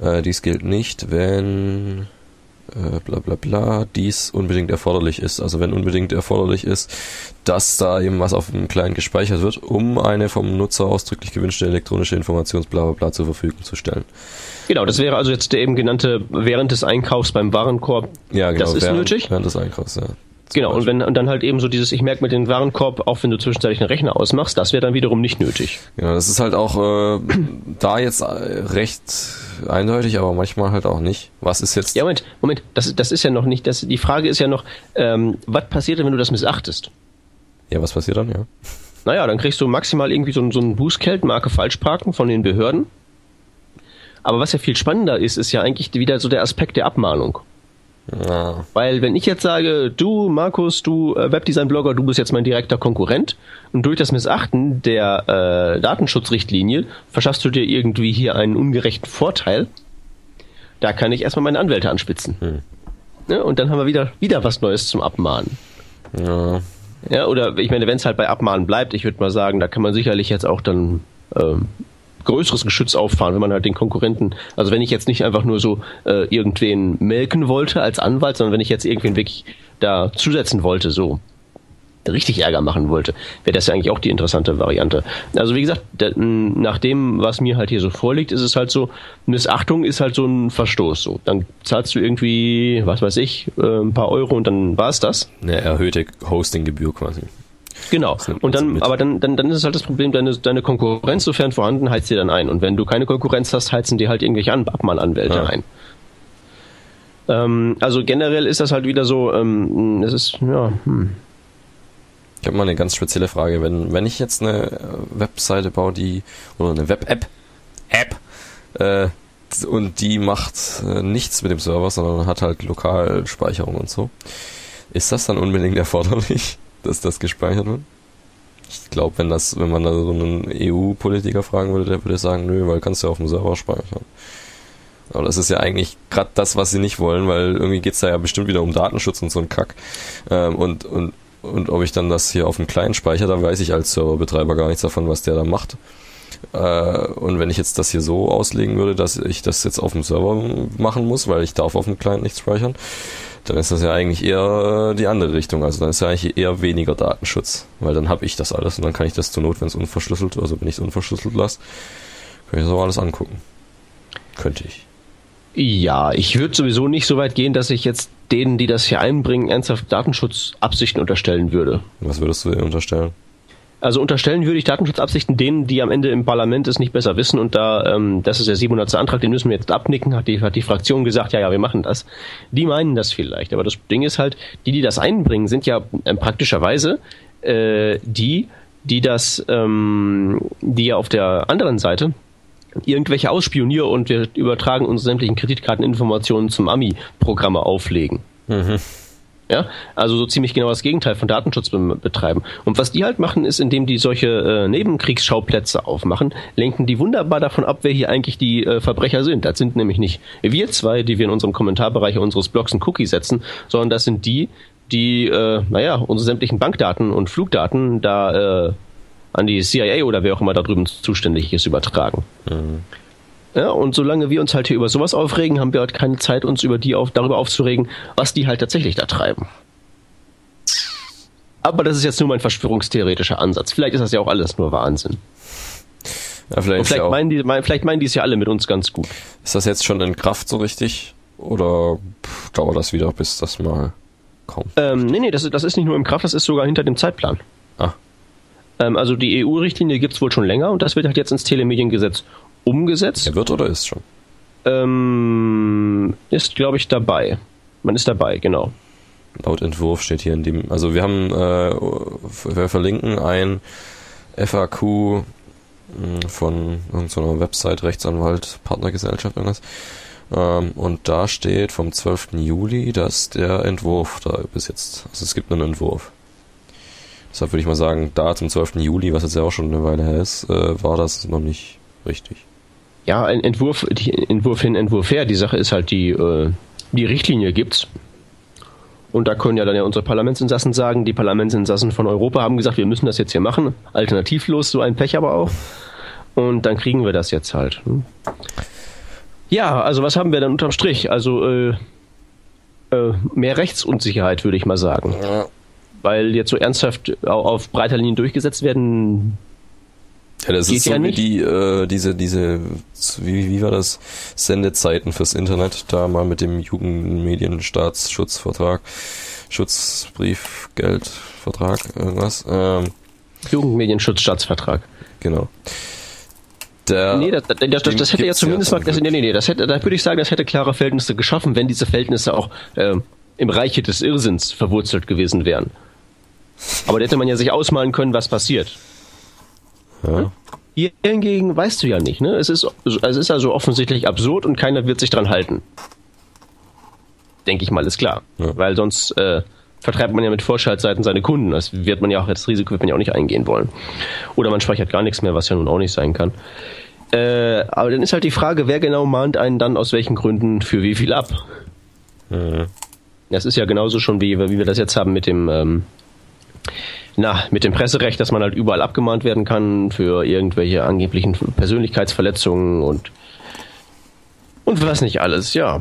äh, dies gilt nicht, wenn äh, bla bla bla, dies unbedingt erforderlich ist. Also wenn unbedingt erforderlich ist, dass da eben was auf dem Client gespeichert wird, um eine vom Nutzer ausdrücklich gewünschte elektronische Informations bla bla bla zur Verfügung zu stellen. Genau, das wäre also jetzt der eben genannte während des Einkaufs beim Warenkorb. Ja, genau. Das ist während, nötig. Während des Einkaufs, ja. Genau, und wenn und dann halt eben so dieses, ich merke mit dem Warenkorb, auch wenn du zwischenzeitlich einen Rechner ausmachst, das wäre dann wiederum nicht nötig. Ja, das ist halt auch äh, da jetzt äh, recht eindeutig, aber manchmal halt auch nicht. Was ist jetzt. Ja, Moment, Moment, das, das ist ja noch nicht, das, die Frage ist ja noch, ähm, was passiert denn, wenn du das missachtest? Ja, was passiert dann, ja? Naja, dann kriegst du maximal irgendwie so, so ein Bußgeld, Marke Falschparken von den Behörden. Aber was ja viel spannender ist, ist ja eigentlich wieder so der Aspekt der Abmahnung. Ja. Weil wenn ich jetzt sage, du Markus, du äh, Webdesign-Blogger, du bist jetzt mein direkter Konkurrent und durch das Missachten der äh, Datenschutzrichtlinie verschaffst du dir irgendwie hier einen ungerechten Vorteil, da kann ich erstmal meine Anwälte anspitzen. Hm. Ja, und dann haben wir wieder, wieder was Neues zum Abmahnen. Ja. Ja, oder ich meine, wenn es halt bei Abmahnen bleibt, ich würde mal sagen, da kann man sicherlich jetzt auch dann ähm, größeres Geschütz auffahren, wenn man halt den Konkurrenten, also wenn ich jetzt nicht einfach nur so äh, irgendwen melken wollte als Anwalt, sondern wenn ich jetzt irgendwen wirklich da zusetzen wollte, so richtig Ärger machen wollte, wäre das ja eigentlich auch die interessante Variante. Also wie gesagt, nach dem, was mir halt hier so vorliegt, ist es halt so, Missachtung ist halt so ein Verstoß. So, dann zahlst du irgendwie, was weiß ich, äh, ein paar Euro und dann war es das. Eine erhöhte Hostinggebühr quasi. Genau. Und dann, aber dann, dann, dann ist es halt das Problem, deine, deine Konkurrenz, sofern vorhanden, heizt dir dann ein. Und wenn du keine Konkurrenz hast, heizen die halt irgendwelche Abmahnanwälte ja. ein. Ähm, also generell ist das halt wieder so, ähm, es ist, ja, hm. Ich habe mal eine ganz spezielle Frage. Wenn, wenn ich jetzt eine äh, Webseite baue, die, oder eine Web-App, App, äh, und die macht äh, nichts mit dem Server, sondern hat halt Lokalspeicherung und so. Ist das dann unbedingt erforderlich? Dass das gespeichert wird? Ich glaube, wenn das, wenn man da so einen EU-Politiker fragen würde, der würde sagen, nö, weil kannst du ja auf dem Server speichern. Aber das ist ja eigentlich gerade das, was sie nicht wollen, weil irgendwie geht's da ja bestimmt wieder um Datenschutz und so ein Kack. Ähm, und, und, und ob ich dann das hier auf dem Client speichere, da weiß ich als Serverbetreiber gar nichts davon, was der da macht. Äh, und wenn ich jetzt das hier so auslegen würde, dass ich das jetzt auf dem Server machen muss, weil ich darf auf dem Client nichts speichern, dann ist das ja eigentlich eher die andere Richtung. Also dann ist ja eigentlich eher weniger Datenschutz, weil dann habe ich das alles und dann kann ich das zur Not, wenn es unverschlüsselt, also wenn ich es unverschlüsselt lasse, kann ich das auch alles angucken. Könnte ich. Ja, ich würde sowieso nicht so weit gehen, dass ich jetzt denen, die das hier einbringen, ernsthaft Datenschutzabsichten unterstellen würde. Was würdest du denen unterstellen? Also unterstellen würde ich Datenschutzabsichten denen, die am Ende im Parlament es nicht besser wissen und da, ähm, das ist der 700. Antrag, den müssen wir jetzt abnicken, hat die, hat die Fraktion gesagt, ja, ja, wir machen das. Die meinen das vielleicht, aber das Ding ist halt, die, die das einbringen, sind ja äh, praktischerweise äh, die, die das, ähm, die ja auf der anderen Seite irgendwelche Ausspionier- und wir übertragen unsere sämtlichen Kreditkarteninformationen zum AMI-Programme auflegen. Mhm. Ja, also so ziemlich genau das Gegenteil von Datenschutz betreiben. Und was die halt machen, ist, indem die solche äh, Nebenkriegsschauplätze aufmachen, lenken die wunderbar davon ab, wer hier eigentlich die äh, Verbrecher sind. Das sind nämlich nicht wir zwei, die wir in unserem Kommentarbereich unseres Blogs einen Cookie setzen, sondern das sind die, die, äh, naja, unsere sämtlichen Bankdaten und Flugdaten da äh, an die CIA oder wer auch immer da drüben zuständig ist, übertragen. Mhm. Ja, und solange wir uns halt hier über sowas aufregen, haben wir halt keine Zeit, uns über die auf, darüber aufzuregen, was die halt tatsächlich da treiben. Aber das ist jetzt nur mein verschwörungstheoretischer Ansatz. Vielleicht ist das ja auch alles nur Wahnsinn. Ja, vielleicht, vielleicht, ja meinen die, vielleicht meinen die es ja alle mit uns ganz gut. Ist das jetzt schon in Kraft so richtig? Oder dauert das wieder, bis das mal kommt? Ähm, nee, nee, das, das ist nicht nur im Kraft, das ist sogar hinter dem Zeitplan. Ah. Ähm, also die EU-Richtlinie gibt es wohl schon länger und das wird halt jetzt ins Telemediengesetz umgesetzt. Er wird oder ist schon? Ähm, ist, glaube ich, dabei. Man ist dabei, genau. Laut Entwurf steht hier in dem, also wir haben, äh, wir verlinken ein FAQ hm, von irgendeiner Website, Rechtsanwalt, Partnergesellschaft, irgendwas. Ähm, und da steht vom 12. Juli, dass der Entwurf da bis jetzt, also es gibt einen Entwurf. Deshalb würde ich mal sagen, da zum 12. Juli, was jetzt ja auch schon eine Weile her ist, äh, war das noch nicht richtig ja, ein Entwurf, Entwurf hin, Entwurf her. Die Sache ist halt, die, äh, die Richtlinie gibt's. Und da können ja dann ja unsere Parlamentsinsassen sagen, die Parlamentsinsassen von Europa haben gesagt, wir müssen das jetzt hier machen. Alternativlos, so ein Pech aber auch. Und dann kriegen wir das jetzt halt. Hm. Ja, also was haben wir dann unterm Strich? Also äh, äh, mehr Rechtsunsicherheit, würde ich mal sagen. Weil jetzt so ernsthaft auf breiter Linie durchgesetzt werden ja, das Geht ist so ja wie die, äh, diese, diese, wie, wie war das? Sendezeiten fürs Internet, da mal mit dem Jugendmedienstaatsschutzvertrag, Schutzbriefgeldvertrag, irgendwas. Ähm, Jugendmedienschutzstaatsvertrag. Genau. Der, nee, das, das, das, das hätte ja zumindest mal, das, nee, nee, nee, das hätte, da würde ich sagen, das hätte klare Verhältnisse geschaffen, wenn diese Verhältnisse auch äh, im Reiche des Irrsinns verwurzelt gewesen wären. Aber da hätte man ja sich ausmalen können, was passiert. Ja. Hier hingegen weißt du ja nicht, ne? Es ist, es ist also offensichtlich absurd und keiner wird sich dran halten. Denke ich mal, ist klar. Ja. Weil sonst äh, vertreibt man ja mit Vorschaltseiten seine Kunden. Das wird man ja auch, das Risiko wird man ja auch nicht eingehen wollen. Oder man speichert gar nichts mehr, was ja nun auch nicht sein kann. Äh, aber dann ist halt die Frage, wer genau mahnt einen dann aus welchen Gründen für wie viel ab? Mhm. Das ist ja genauso schon, wie, wie wir das jetzt haben mit dem ähm, na, mit dem Presserecht, dass man halt überall abgemahnt werden kann für irgendwelche angeblichen Persönlichkeitsverletzungen und und was nicht alles, ja.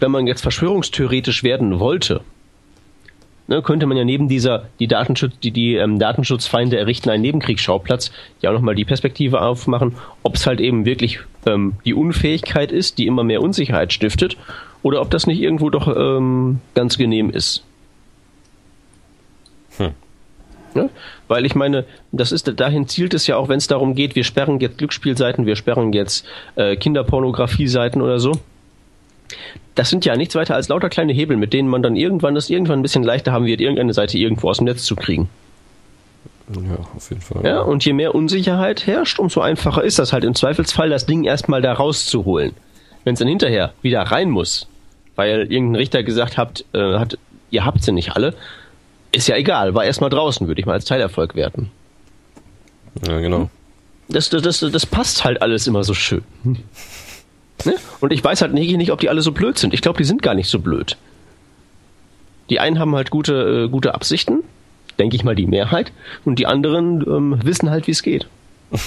Wenn man jetzt verschwörungstheoretisch werden wollte, ne, könnte man ja neben dieser die Datenschutz die die ähm, Datenschutzfeinde errichten einen Nebenkriegsschauplatz ja auch nochmal die Perspektive aufmachen, ob es halt eben wirklich ähm, die Unfähigkeit ist, die immer mehr Unsicherheit stiftet, oder ob das nicht irgendwo doch ähm, ganz genehm ist. Hm. Ne? Weil ich meine, das ist dahin zielt es ja auch, wenn es darum geht, wir sperren jetzt Glücksspielseiten, wir sperren jetzt äh, Kinderpornografie-Seiten oder so. Das sind ja nichts weiter als lauter kleine Hebel, mit denen man dann irgendwann das irgendwann ein bisschen leichter haben wird, irgendeine Seite irgendwo aus dem Netz zu kriegen. Ja, auf jeden Fall. Ja, und je mehr Unsicherheit herrscht, umso einfacher ist das halt im Zweifelsfall, das Ding erstmal da rauszuholen. Wenn es dann hinterher wieder rein muss, weil irgendein Richter gesagt hat, äh, hat ihr habt sie nicht alle, ist ja egal, war erstmal draußen, würde ich mal als Teilerfolg werten. Ja, genau. Das, das, das, das passt halt alles immer so schön. Ne? Und ich weiß halt nicht, nicht, ob die alle so blöd sind. Ich glaube, die sind gar nicht so blöd. Die einen haben halt gute, äh, gute Absichten, denke ich mal die Mehrheit, und die anderen ähm, wissen halt, wie es geht.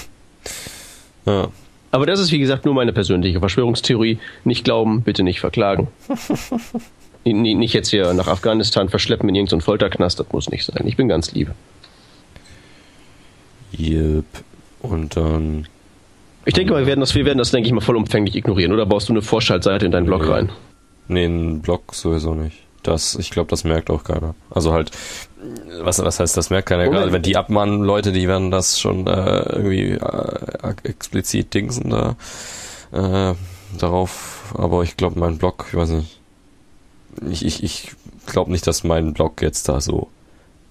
Ja. Aber das ist, wie gesagt, nur meine persönliche Verschwörungstheorie. Nicht glauben, bitte nicht verklagen. nicht jetzt hier nach Afghanistan verschleppen in irgendeinen Folterknast, das muss nicht sein. Ich bin ganz lieb. Yep. Und dann. Ich denke mal, wir werden das, wir werden das, denke ich mal, vollumfänglich ignorieren. Oder baust du eine Vorschaltseite in deinen Blog nee. rein? Nee, einen Blog sowieso nicht. Das, ich glaube, das merkt auch keiner. Also halt, was, was heißt, das merkt keiner. Gerade wenn die abmahnen, Leute, die werden das schon äh, irgendwie äh, explizit dingsen da äh, darauf. Aber ich glaube, mein Blog, ich weiß nicht, ich, ich, ich glaube nicht, dass mein Blog jetzt da so,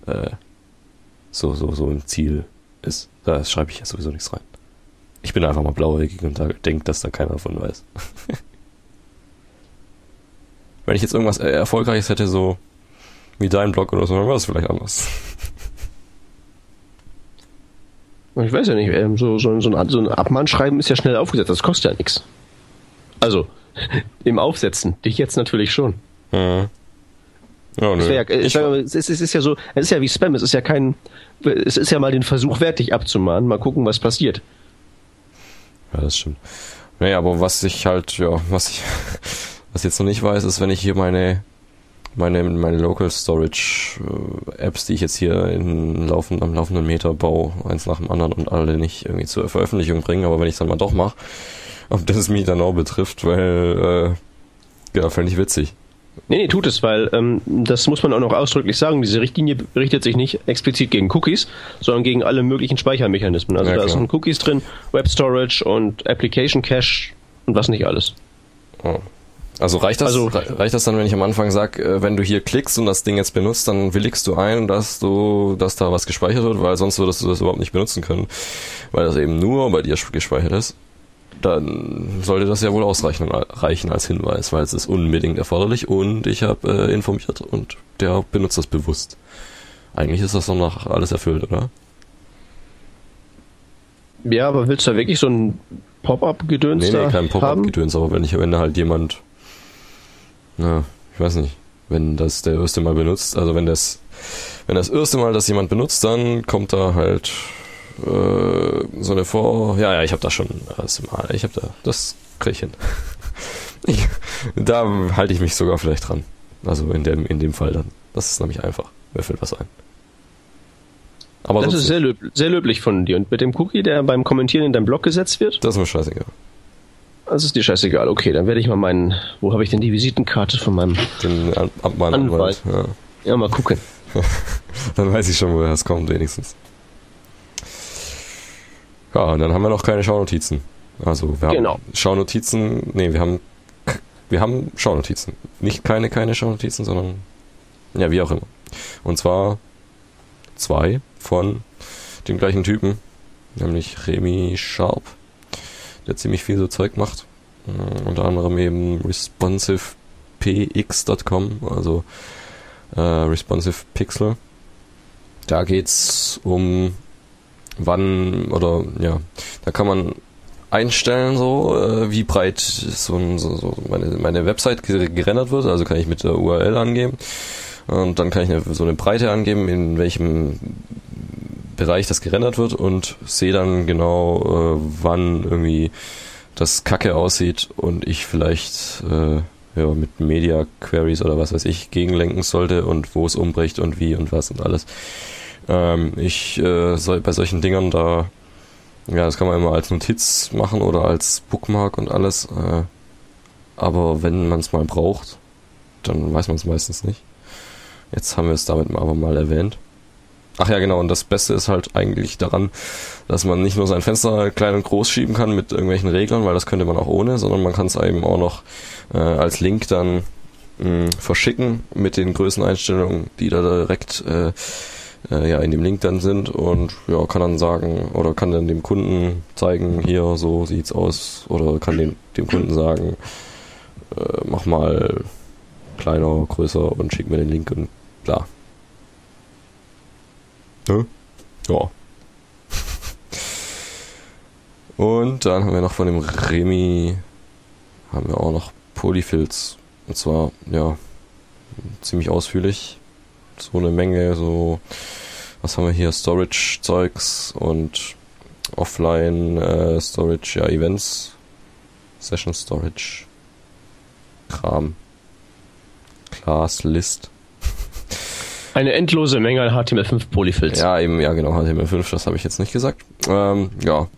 äh, so, so, so im Ziel ist. Da schreibe ich ja sowieso nichts rein. Ich bin einfach mal blauäugig und denke, dass da keiner davon weiß. Wenn ich jetzt irgendwas Erfolgreiches hätte, so wie dein Blog oder so, dann wäre es vielleicht anders. Ich weiß ja nicht, ähm, so, so, so ein Abmahnschreiben ist ja schnell aufgesetzt, das kostet ja nichts. Also, im Aufsetzen, dich jetzt natürlich schon. Ja, nö. Ja, äh, ich, es, ist, es ist ja so, es ist ja wie Spam, es ist ja kein, es ist ja mal den Versuch wert, dich abzumahnen, mal gucken, was passiert. Ja, das stimmt. Naja, aber was ich halt, ja, was ich, was ich jetzt noch nicht weiß, ist, wenn ich hier meine meine, meine Local Storage äh, Apps, die ich jetzt hier in laufend, am laufenden Meter baue, eins nach dem anderen und alle nicht irgendwie zur Veröffentlichung bringen, aber wenn ich es dann mal doch mache, ob das mich dann auch betrifft, weil, äh, ja, fände ich witzig. Nee, nee, tut es, weil ähm, das muss man auch noch ausdrücklich sagen. Diese Richtlinie richtet sich nicht explizit gegen Cookies, sondern gegen alle möglichen Speichermechanismen. Also ja, da sind Cookies drin, Web Storage und Application Cache und was nicht alles. Oh. Also reicht das, also, reicht das dann, wenn ich am Anfang sage, äh, wenn du hier klickst und das Ding jetzt benutzt, dann willigst du ein, dass du, dass da was gespeichert wird, weil sonst würdest du das überhaupt nicht benutzen können, weil das eben nur bei dir gespeichert ist. Dann sollte das ja wohl ausreichen reichen als Hinweis, weil es ist unbedingt erforderlich und ich habe äh, informiert und der benutzt das bewusst. Eigentlich ist das dann noch alles erfüllt, oder? Ja, aber willst du da wirklich so ein Pop-up-Gedöns Nee, nee, kein Pop-up-Gedöns, aber wenn ich, wenn da halt jemand ja, ich weiß nicht, wenn das der erste Mal benutzt, also wenn das, wenn das erste Mal das jemand benutzt, dann kommt da halt äh, so eine Vor, ja, ja, ich habe da schon das Mal, ich habe da, das krieg ich hin. Ich, da halte ich mich sogar vielleicht dran. Also in dem, in dem Fall dann. Das ist nämlich einfach. Mir fällt was ein. Aber das ist sehr, löb sehr löblich von dir. Und mit dem Cookie, der beim Kommentieren in deinem Blog gesetzt wird? Das ist mir scheißegal. Das ist dir scheißegal. Okay, dann werde ich mal meinen. Wo habe ich denn die Visitenkarte von meinem Den Abmann Anwalt? Ja. ja, mal gucken. dann weiß ich schon, woher es kommt, wenigstens. Ja, und dann haben wir noch keine Schaunotizen. Also wir haben genau. Schaunotizen. Nee, wir haben wir haben Schaunotizen. Nicht keine, keine Schaunotizen, sondern ja, wie auch immer. Und zwar zwei von dem gleichen Typen, nämlich Remy Sharp der ziemlich viel so Zeug macht. Uh, unter anderem eben responsivepx.com, also äh, responsive Pixel. Da geht's um wann oder ja, da kann man einstellen so, äh, wie breit so, so, so meine, meine Website gerendert wird, also kann ich mit der URL angeben und dann kann ich eine, so eine Breite angeben, in welchem Bereich das gerendert wird und sehe dann genau, äh, wann irgendwie das Kacke aussieht und ich vielleicht äh, ja, mit Media Queries oder was weiß ich gegenlenken sollte und wo es umbricht und wie und was und alles. Ähm, ich äh, soll bei solchen Dingern da, ja, das kann man immer als Notiz machen oder als Bookmark und alles. Äh, aber wenn man es mal braucht, dann weiß man es meistens nicht. Jetzt haben wir es damit aber mal erwähnt. Ach ja, genau. Und das Beste ist halt eigentlich daran, dass man nicht nur sein Fenster klein und groß schieben kann mit irgendwelchen Reglern, weil das könnte man auch ohne, sondern man kann es eben auch noch äh, als Link dann mh, verschicken mit den Größeneinstellungen, die da direkt äh, äh, ja in dem Link dann sind und ja kann dann sagen oder kann dann dem Kunden zeigen, hier so sieht's aus oder kann dem, dem Kunden sagen, äh, mach mal kleiner, größer und schick mir den Link und klar, Ne? Ja. Und dann haben wir noch von dem Remi, haben wir auch noch Polyfills. Und zwar, ja, ziemlich ausführlich. So eine Menge, so, was haben wir hier? Storage-Zeugs und Offline äh, Storage, ja, Events, Session Storage, Kram, Class List. Eine endlose Menge an HTML5 Polyfills. Ja, eben, ja genau, HTML5, das habe ich jetzt nicht gesagt. Ähm, ja,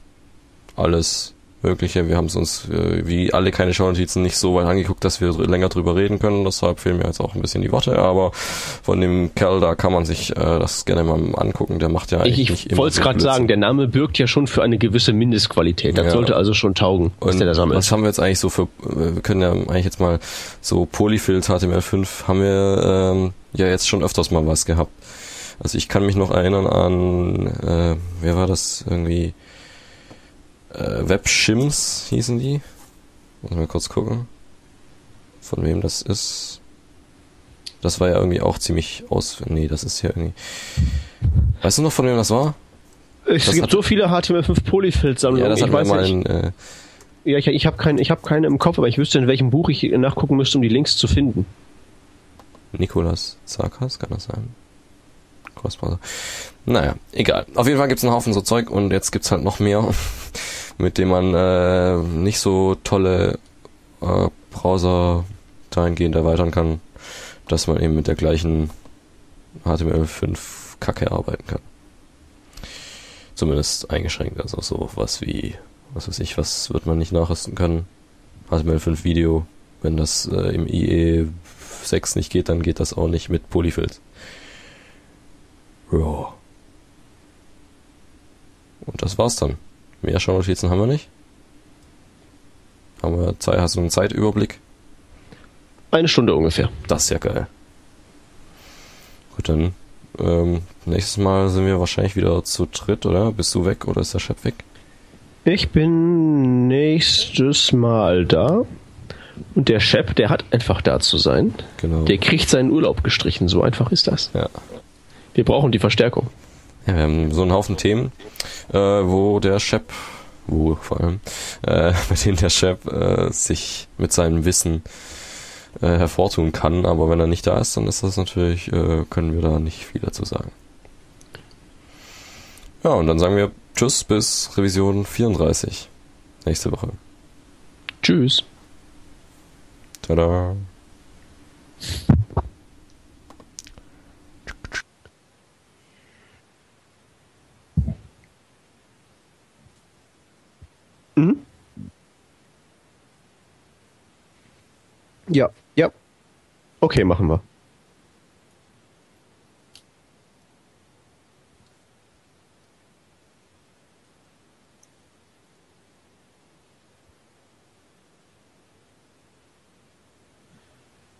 alles Mögliche. Wir haben es uns, äh, wie alle keine Schaunotizen, nicht so weit angeguckt, dass wir länger drüber reden können. Deshalb fehlen mir jetzt auch ein bisschen die Worte. Aber von dem Kerl da kann man sich äh, das gerne mal angucken. Der macht ja eigentlich ich, Ich wollte es gerade sagen, der Name birgt ja schon für eine gewisse Mindestqualität. Das ja. sollte also schon taugen, was Und der da sammelt. Was haben wir jetzt eigentlich so für, wir können ja eigentlich jetzt mal so Polyfills HTML5 haben wir ähm, ja jetzt schon öfters mal was gehabt. Also ich kann mich noch erinnern an, äh, wer war das irgendwie? Äh, Webshims hießen die. Muss mal kurz gucken, von wem das ist. Das war ja irgendwie auch ziemlich aus. Nee, das ist ja irgendwie. Weißt du noch, von wem das war? Es Das gibt hat- so viele HTML5 Polyfill-Sammlungen. Ja, das ich weiß mal nicht. in, äh, Ja, ich, ich habe keinen ich hab keine im Kopf, aber ich wüsste, in welchem Buch ich nachgucken müsste, um die Links zu finden. Nikolas Zarkas, kann das sein? Crossbrowser. Naja, egal. Auf jeden Fall gibt's einen Haufen so Zeug und jetzt gibt's halt noch mehr, mit dem man äh, nicht so tolle äh, Browser dahingehend erweitern kann, dass man eben mit der gleichen HTML5 Kacke arbeiten kann. Zumindest eingeschränkt, also so was wie, was weiß ich, was wird man nicht nachrüsten können? HTML5 Video, wenn das äh, im IE 6 nicht geht, dann geht das auch nicht mit Polyfills. Ja. Und das war's dann. Mehr Schaunotizen haben wir nicht. Haben wir Zeit, hast du einen Zeitüberblick? Eine Stunde ungefähr. Das ist ja geil. Gut, dann ähm, nächstes Mal sind wir wahrscheinlich wieder zu dritt, oder? Bist du weg oder ist der Chef weg? Ich bin nächstes Mal da. Und der Chef, der hat einfach da zu sein. Genau. Der kriegt seinen Urlaub gestrichen. So einfach ist das. Ja. Wir brauchen die Verstärkung. Ja, wir haben so einen Haufen Themen, äh, wo der Chef, wo vor allem, äh, mit denen der Chef äh, sich mit seinem Wissen äh, hervortun kann, aber wenn er nicht da ist, dann ist das natürlich, äh, können wir da nicht viel dazu sagen. Ja, und dann sagen wir Tschüss bis Revision 34 nächste Woche. Tschüss. Tada. Mhm. Ja, ja. Okay, machen wir.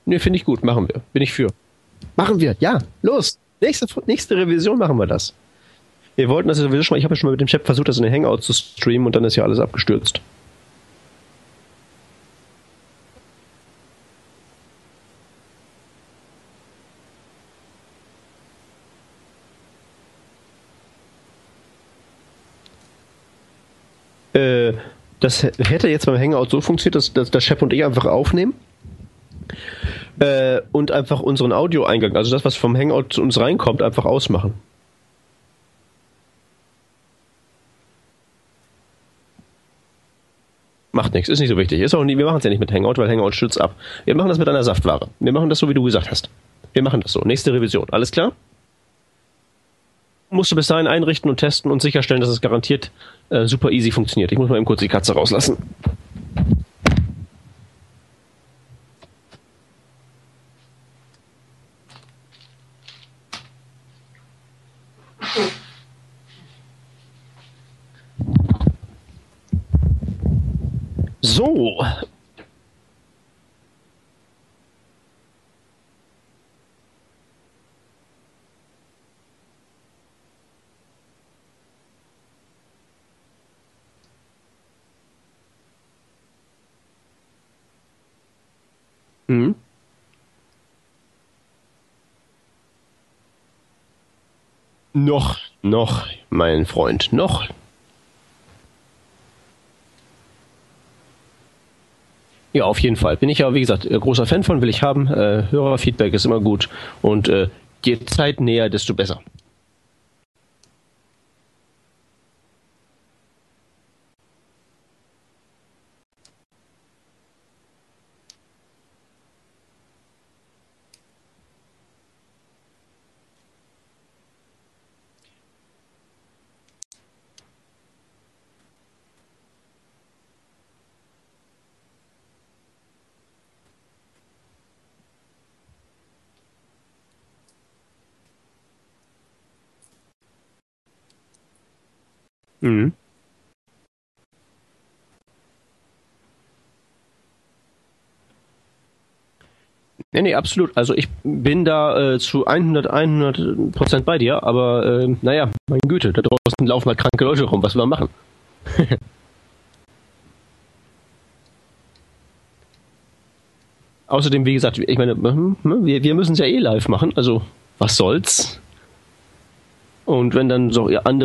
Ne, finde ich gut. Machen wir. Bin ich für. Machen wir. Ja, los. Nächste, nächste Revision machen wir das. Wir wollten das ja sowieso schon mal. Ich habe ja schon mal mit dem Chef versucht, das in den Hangout zu streamen und dann ist ja alles abgestürzt. Äh, das hätte jetzt beim Hangout so funktioniert, dass, dass der Chef und ich einfach aufnehmen äh, und einfach unseren Audioeingang, also das, was vom Hangout zu uns reinkommt, einfach ausmachen. Macht nichts, ist nicht so wichtig. Ist auch nie, wir machen es ja nicht mit Hangout, weil Hangout stürzt ab. Wir machen das mit einer Saftware. Wir machen das so, wie du gesagt hast. Wir machen das so. Nächste Revision. Alles klar? Musst du bis dahin einrichten und testen und sicherstellen, dass es garantiert äh, super easy funktioniert. Ich muss mal eben kurz die Katze rauslassen. So. Mhm. Noch, noch, mein Freund, noch. Ja, auf jeden Fall. Bin ich ja, wie gesagt, äh, großer Fan von, will ich haben. Äh, Hörerfeedback ist immer gut. Und äh, je Zeit näher, desto besser. Mhm. Nee, nee, absolut. Also ich bin da äh, zu 100, 100 Prozent bei dir, aber äh, naja, meine Güte, da draußen laufen halt kranke Leute rum, was will man machen? Außerdem, wie gesagt, ich meine, hm, hm, wir, wir müssen es ja eh live machen, also was soll's? Und wenn dann so andere